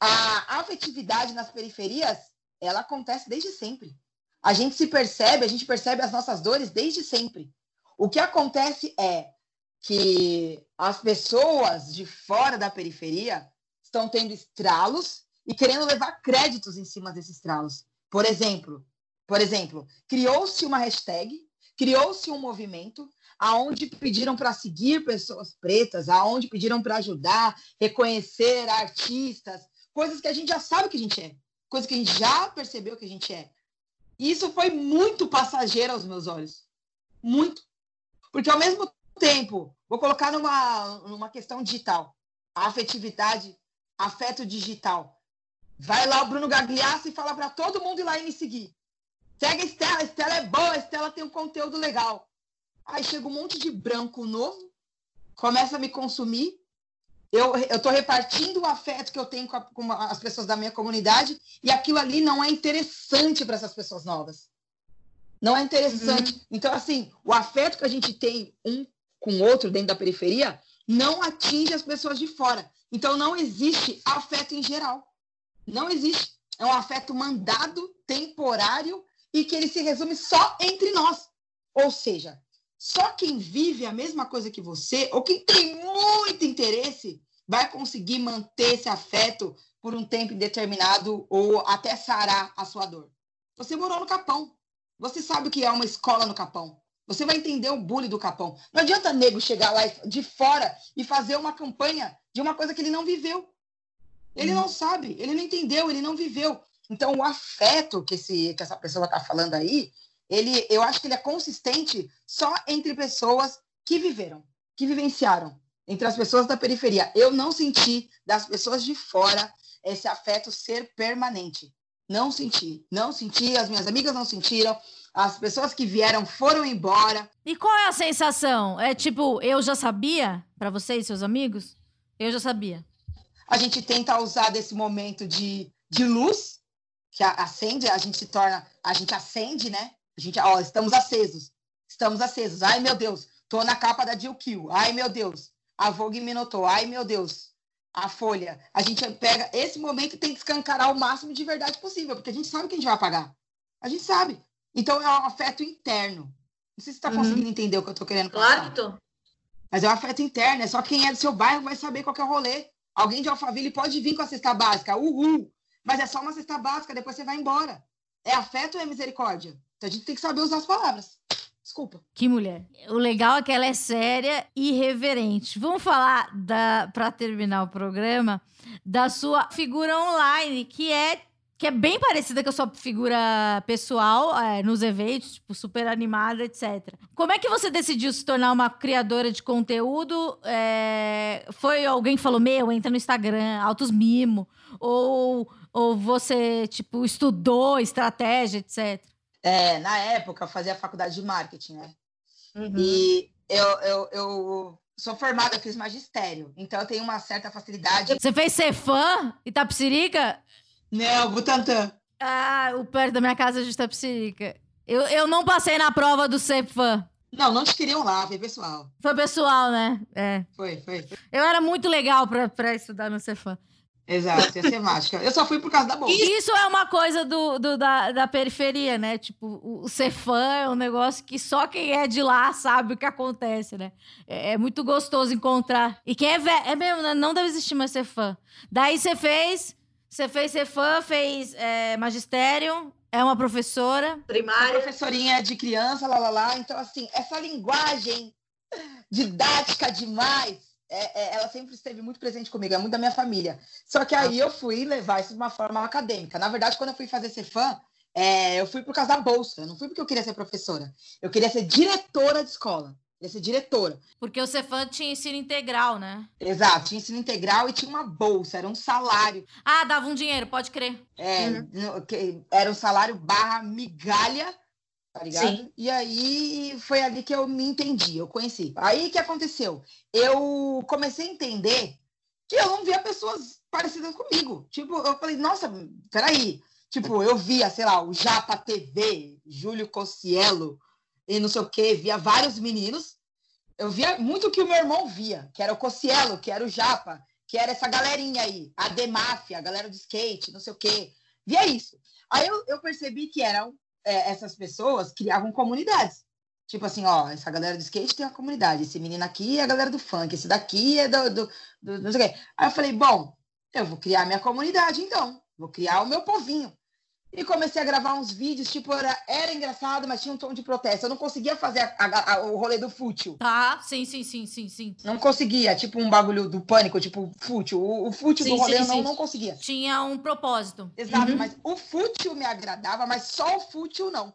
A afetividade nas periferias, ela acontece desde sempre. A gente se percebe, a gente percebe as nossas dores desde sempre. O que acontece é que as pessoas de fora da periferia estão tendo estralos e querendo levar créditos em cima desses estralos. Por exemplo, por exemplo, criou-se uma hashtag, criou-se um movimento aonde pediram para seguir pessoas pretas, aonde pediram para ajudar, reconhecer artistas, coisas que a gente já sabe que a gente é, coisas que a gente já percebeu que a gente é. E isso foi muito passageiro aos meus olhos. Muito. Porque ao mesmo tempo, vou colocar numa, numa questão digital, a afetividade, afeto digital. Vai lá o Bruno Gagliasso e fala para todo mundo ir lá e me seguir. Segue a Estela, a Estela é boa, a Estela tem um conteúdo legal. Aí chega um monte de branco novo, começa a me consumir. Eu estou repartindo o afeto que eu tenho com, a, com, as pessoas da minha comunidade e aquilo ali não é interessante para essas pessoas novas. Não é interessante. Uhum. Então, assim, o afeto que a gente tem um com outro dentro da periferia não atinge as pessoas de fora. Então, não existe afeto em geral. Não existe. É um afeto mandado, temporário e que ele se resume só entre nós. Ou seja, só quem vive a mesma coisa que você, ou quem tem muito interesse, vai conseguir manter esse afeto por um tempo indeterminado ou até sarar a sua dor. Você morou no Capão. Você sabe o que é uma escola no Capão. Você vai entender o bullying do Capão. Não adianta nego chegar lá de fora e fazer uma campanha de uma coisa que ele não viveu. Ele hum. não sabe, ele não entendeu, ele não viveu. Então, o afeto que, esse, que essa pessoa está falando aí, ele, eu acho que ele é consistente só entre pessoas que viveram, que vivenciaram, entre as pessoas da periferia. Eu não senti das pessoas de fora esse afeto ser permanente. Não senti, não senti, as minhas amigas não sentiram, as pessoas que vieram foram embora. E qual é a sensação? É tipo, eu já sabia, para vocês, seus amigos? Eu já sabia. A gente tenta usar desse momento de, de luz que acende, a gente se torna, a gente acende, né? A gente, ó, estamos acesos, estamos acesos. Ai, meu Deus, tô na capa da Jill Kill. Ai, meu Deus, a Vogue me notou. Ai, meu Deus, a Folha. A gente pega esse momento e tem que escancarar o máximo de verdade possível, porque a gente sabe que a gente vai pagar. A gente sabe. Então é um afeto interno. Não sei se você está uhum. conseguindo entender o que eu estou querendo falar. Claro que tô. Mas é um afeto interno, é só quem é do seu bairro vai saber qual é o rolê. Alguém de Alphaville pode vir com a cesta básica, uhul, mas é só uma cesta básica, depois você vai embora. É afeto ou é misericórdia? Então a gente tem que saber usar as palavras. Desculpa. Que mulher. O legal é que ela é séria e reverente. Vamos falar, da para terminar o programa, da sua figura online, que é que é bem parecida com a sua figura pessoal é, nos eventos, tipo, super animada, etc. Como é que você decidiu se tornar uma criadora de conteúdo? É, foi alguém que falou, meu, entra no Instagram, altos mimo, ou ou você, tipo, estudou estratégia, etc? É, na época eu fazia faculdade de marketing, né? Uhum. E eu, eu, eu sou formada, fiz magistério, então eu tenho uma certa facilidade. Você fez ser fã Itapsirica? Não, Butantã. Ah, o perto da minha casa é de Itapsirica. Eu, eu não passei na prova do CEPFAM. Não, não te queriam lá, foi pessoal. Foi pessoal, né? É. Foi, foi. Eu era muito legal pra, pra estudar no Cefam. Exato, ia ser mágica. Eu só fui por causa da bolsa. Isso é uma coisa do, do da, da periferia, né? Tipo, o Cefam é um negócio que só quem é de lá sabe o que acontece, né? É, é muito gostoso encontrar. E quem é velho, é mesmo, né? não deve existir mais Cefam. Daí você fez, você fez Cefam, fez é, magistério, é uma professora. Primária. Professorinha de criança, lá, lá, lá. Então, assim, essa linguagem didática demais é, é, ela sempre esteve muito presente comigo, é muito da minha família. Só que aí eu fui levar isso de uma forma acadêmica. Na verdade, quando eu fui fazer ser fã, é, eu fui por causa da bolsa, não fui porque eu queria ser professora. Eu queria ser diretora de escola. Queria ser diretora. Porque o Cefam tinha ensino integral, né? Exato, tinha ensino integral e tinha uma bolsa, era um salário. Ah, dava um dinheiro, pode crer. É, uhum. era um salário barra migalha tá ligado? Sim. E aí foi ali que eu me entendi, eu conheci. Aí que aconteceu? Eu comecei a entender que eu não via pessoas parecidas comigo. Tipo, eu falei, nossa, peraí. Tipo, eu via, sei lá, o Japa TV, Júlio Cossielo e não sei o quê, via vários meninos. Eu via muito o que o meu irmão via, que era o Cossielo, que era o Japa, que era essa galerinha aí, a Demáfia, a galera do skate, não sei o quê. Via isso. Aí eu, eu percebi que eram é, essas pessoas criavam comunidades. Tipo assim, ó, essa galera do skate tem uma comunidade, esse menino aqui é a galera do funk, esse daqui é do, do, do não sei o quê. Aí eu falei, bom, eu vou criar minha comunidade então, vou criar o meu povinho. E comecei a gravar uns vídeos, tipo, era, era engraçado, mas tinha um tom de protesto. Eu não conseguia fazer a, a, a, o rolê do fútil. Tá, sim, sim, sim, sim, sim. Não conseguia, tipo um bagulho do pânico, tipo fútil. O, o fútil sim, do rolê sim, eu não, não conseguia. Tinha um propósito. Exato, uhum. mas o fútil me agradava, mas só o fútil não.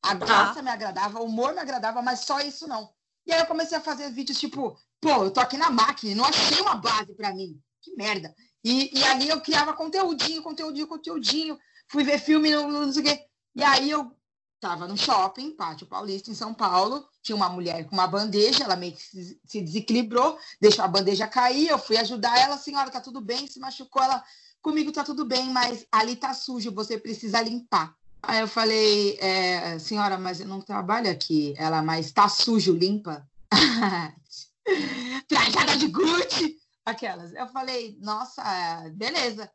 A tá. graça me agradava, o humor me agradava, mas só isso não. E aí eu comecei a fazer vídeos tipo, pô, eu tô aqui na máquina, não achei uma base para mim. Que merda. E, e ali eu criava conteúdinho, conteúdinho, conteúdinho fui ver filme, não, não sei o quê. E aí eu tava no shopping, Pátio Paulista, em São Paulo, tinha uma mulher com uma bandeja, ela meio que se, se desequilibrou, deixou a bandeja cair, eu fui ajudar ela, senhora, tá tudo bem, se machucou, ela, comigo tá tudo bem, mas ali tá sujo, você precisa limpar. Aí eu falei, é, senhora, mas eu não trabalho aqui. Ela, mas tá sujo, limpa. Trajada de Gucci! Aquelas. Eu falei, nossa, beleza.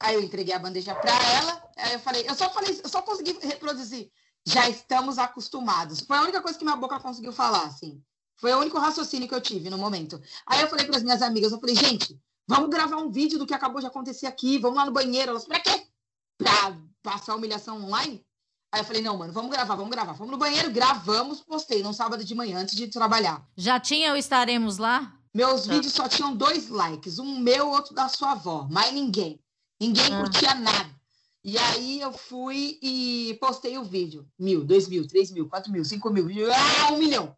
Aí eu entreguei a bandeja para ela. Aí eu falei, eu só falei, eu só consegui reproduzir. Já estamos acostumados. Foi a única coisa que minha boca conseguiu falar, assim. Foi o único raciocínio que eu tive no momento. Aí eu falei para as minhas amigas, eu falei, gente, vamos gravar um vídeo do que acabou de acontecer aqui, vamos lá no banheiro. Elas, pra quê? Pra passar humilhação online? Aí eu falei, não, mano, vamos gravar, vamos gravar. Fomos no banheiro, gravamos, postei no sábado de manhã, antes de trabalhar. Já tinha o Estaremos Lá? Meus tá. vídeos só tinham dois likes, um meu, outro da sua avó, mais ninguém. Ninguém ah. curtia nada. E aí eu fui e postei o vídeo. Mil, dois mil, três mil, quatro mil, cinco mil. Ah, um milhão.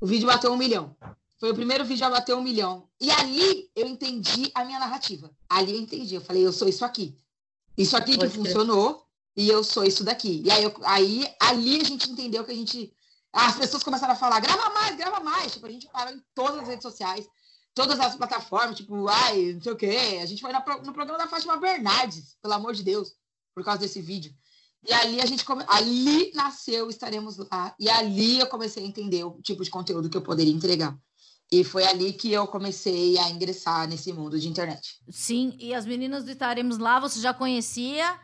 O vídeo bateu um milhão. Foi o primeiro vídeo a bater um milhão. E ali eu entendi a minha narrativa. Ali eu entendi. Eu falei, eu sou isso aqui. Isso aqui que funcionou e eu sou isso daqui. E aí, eu, aí ali a gente entendeu que a gente. As pessoas começaram a falar, grava mais, grava mais. Tipo, a gente parou em todas as redes sociais todas as plataformas, tipo, ai, não sei o quê. A gente foi no programa da Fátima Bernardes, pelo amor de Deus, por causa desse vídeo. E ali a gente come... ali nasceu Estaremos Lá. E ali eu comecei a entender o tipo de conteúdo que eu poderia entregar. E foi ali que eu comecei a ingressar nesse mundo de internet. Sim, e as meninas do Estaremos Lá, você já conhecia?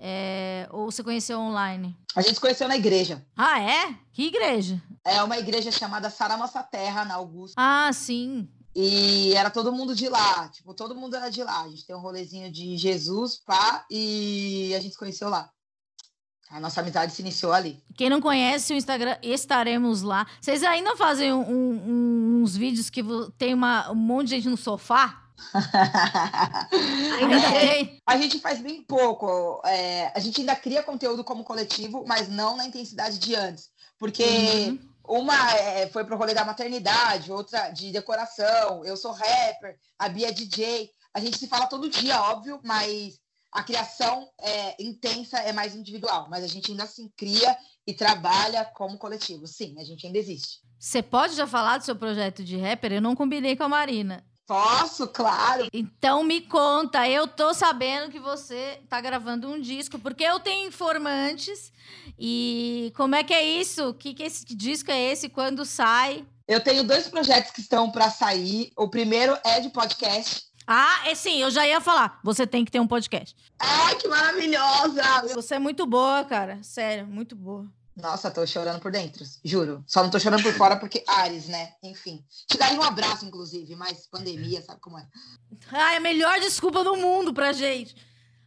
É... Ou você conheceu online? A gente se conheceu na igreja. Ah, é? Que igreja? É uma igreja chamada Sara Nossa Terra, na Augusta. Ah, sim. E era todo mundo de lá, tipo, todo mundo era de lá. A gente tem um rolezinho de Jesus, pá, e a gente se conheceu lá. A nossa amizade se iniciou ali. Quem não conhece o Instagram, estaremos lá. Vocês ainda fazem um, um, uns vídeos que tem uma, um monte de gente no sofá? ainda tem? A gente faz bem pouco. É, a gente ainda cria conteúdo como coletivo, mas não na intensidade de antes. Porque uhum uma é, foi pro rolê da maternidade, outra de decoração. Eu sou rapper, a Bia é DJ. A gente se fala todo dia, óbvio, mas a criação é intensa, é mais individual. Mas a gente ainda assim cria e trabalha como coletivo. Sim, a gente ainda existe. Você pode já falar do seu projeto de rapper? Eu não combinei com a Marina. Posso, claro. Então me conta, eu tô sabendo que você tá gravando um disco, porque eu tenho informantes. E como é que é isso? O que, que esse disco é esse? Quando sai? Eu tenho dois projetos que estão para sair. O primeiro é de podcast. Ah, é sim, eu já ia falar. Você tem que ter um podcast. Ai, que maravilhosa! Você é muito boa, cara. Sério, muito boa. Nossa, tô chorando por dentro, juro. Só não tô chorando por fora porque Ares, né? Enfim. Te daria um abraço, inclusive, mas pandemia, sabe como é? Ai, a melhor desculpa do mundo pra gente.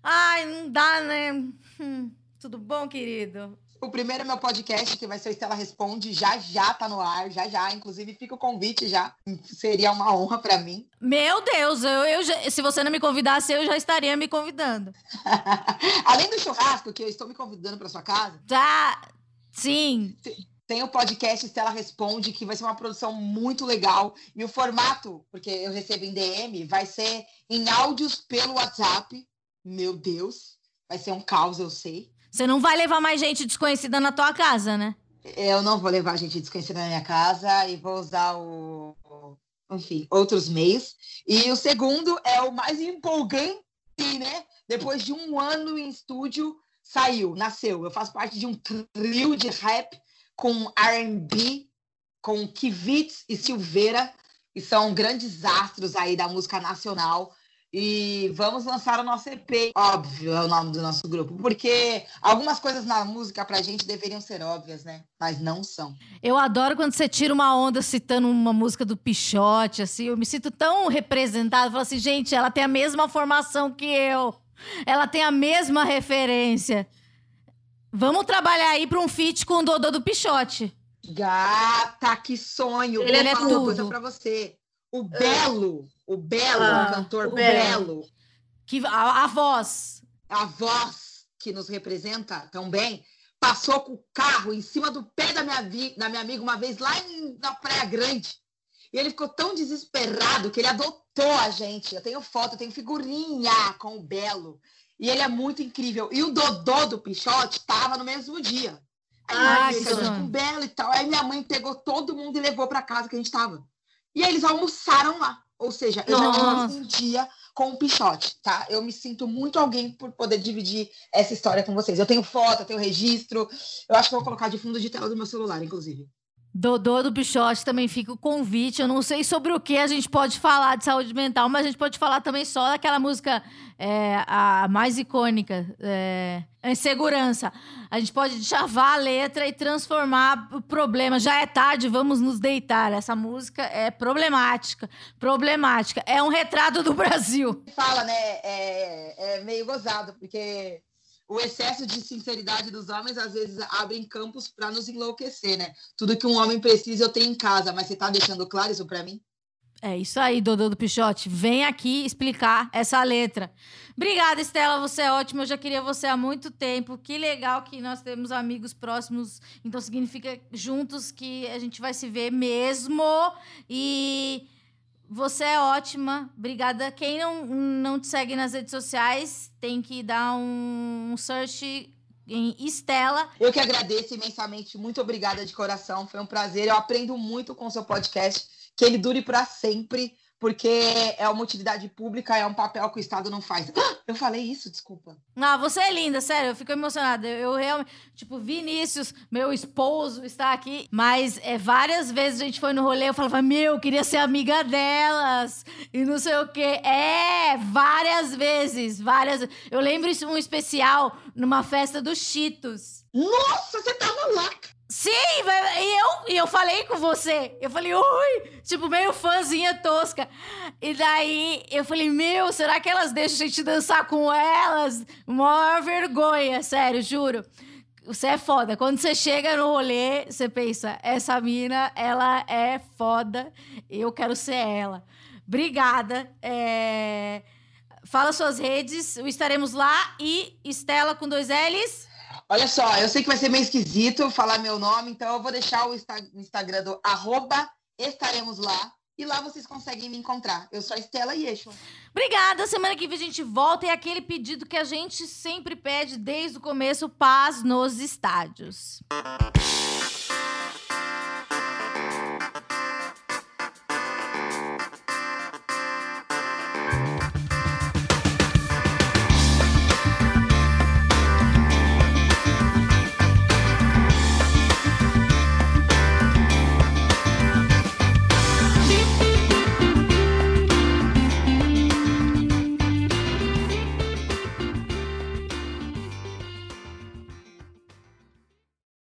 Ai, não dá, né? Hum, tudo bom, querido? O primeiro é meu podcast, que vai ser o Estela Responde. Já já tá no ar, já já. Inclusive, fica o convite já. Seria uma honra para mim. Meu Deus, eu, eu já, se você não me convidasse, eu já estaria me convidando. Além do churrasco, que eu estou me convidando para sua casa. Tá, Sim. Tem o podcast Estela Responde, que vai ser uma produção muito legal. E o formato, porque eu recebo em DM, vai ser em áudios pelo WhatsApp. Meu Deus, vai ser um caos, eu sei. Você não vai levar mais gente desconhecida na tua casa, né? Eu não vou levar gente desconhecida na minha casa e vou usar o. Enfim, outros meios. E o segundo é o mais empolgante, né? Depois de um ano em estúdio, saiu, nasceu. Eu faço parte de um trio de rap com R&B, com Kivitz e Silveira, que são grandes astros aí da música nacional. E vamos lançar o nosso EP, óbvio, é o nome do nosso grupo, porque algumas coisas na música pra gente deveriam ser óbvias, né? Mas não são. Eu adoro quando você tira uma onda citando uma música do Pichote, assim, eu me sinto tão representada. Falo assim, gente, ela tem a mesma formação que eu. Ela tem a mesma referência. Vamos trabalhar aí para um feat com o Dodô do Pichote. Gata, que sonho! Ele, Vou é falar tudo. uma coisa para você. O Belo, o Belo, ah, o cantor o Belo. Que, a, a voz. A voz que nos representa tão bem, passou com o carro em cima do pé da minha, vi, da minha amiga uma vez lá em, na Praia Grande. E ele ficou tão desesperado que ele adotou a gente. Eu tenho foto, eu tenho figurinha com o Belo. E ele é muito incrível. E o Dodô do Pichote tava no mesmo dia. Aí ah, que com o Belo e tal. Aí minha mãe pegou todo mundo e levou para casa que a gente tava. E aí eles almoçaram lá. Ou seja, eu Nossa. já tive um dia com o Pichote, tá? Eu me sinto muito alguém por poder dividir essa história com vocês. Eu tenho foto, eu tenho registro. Eu acho que eu vou colocar de fundo de tela do meu celular, inclusive. Dodô do Pichote também fica o convite. Eu não sei sobre o que a gente pode falar de saúde mental, mas a gente pode falar também só daquela música é, a mais icônica, é, Insegurança. A gente pode chavar a letra e transformar o problema. Já é tarde, vamos nos deitar. Essa música é problemática. Problemática. É um retrato do Brasil. Fala, né? É, é meio gozado, porque o excesso de sinceridade dos homens às vezes abre campos para nos enlouquecer, né? Tudo que um homem precisa eu tenho em casa, mas você tá deixando claro isso para mim? É isso aí, Dodô do Pichote. Vem aqui explicar essa letra. Obrigada, Estela. Você é ótima. Eu já queria você há muito tempo. Que legal que nós temos amigos próximos. Então significa juntos que a gente vai se ver mesmo. E você é ótima, obrigada. Quem não, não te segue nas redes sociais tem que dar um search em Estela. Eu que agradeço imensamente, muito obrigada de coração, foi um prazer. Eu aprendo muito com o seu podcast, que ele dure para sempre porque é uma utilidade pública, é um papel que o Estado não faz. Eu falei isso, desculpa. Ah, você é linda, sério, eu fico emocionada. Eu, eu realmente, tipo, Vinícius, meu esposo, está aqui, mas é, várias vezes a gente foi no rolê, eu falava, meu, eu queria ser amiga delas, e não sei o quê. É, várias vezes, várias. Eu lembro um especial numa festa dos Cheetos. Nossa, você tava lá! Sim, e eu, e eu falei com você. Eu falei, oi! Tipo, meio fãzinha tosca. E daí eu falei, meu, será que elas deixam a gente dançar com elas? Maior vergonha, sério, juro. Você é foda. Quando você chega no rolê, você pensa, essa mina, ela é foda. Eu quero ser ela. Obrigada. É... Fala suas redes, estaremos lá. E Estela com dois L's. Olha só, eu sei que vai ser meio esquisito falar meu nome, então eu vou deixar o Instagram do arroba estaremos lá. E lá vocês conseguem me encontrar. Eu sou a Estela Yeshua. Obrigada. Semana que vem a gente volta. E aquele pedido que a gente sempre pede desde o começo: paz nos estádios.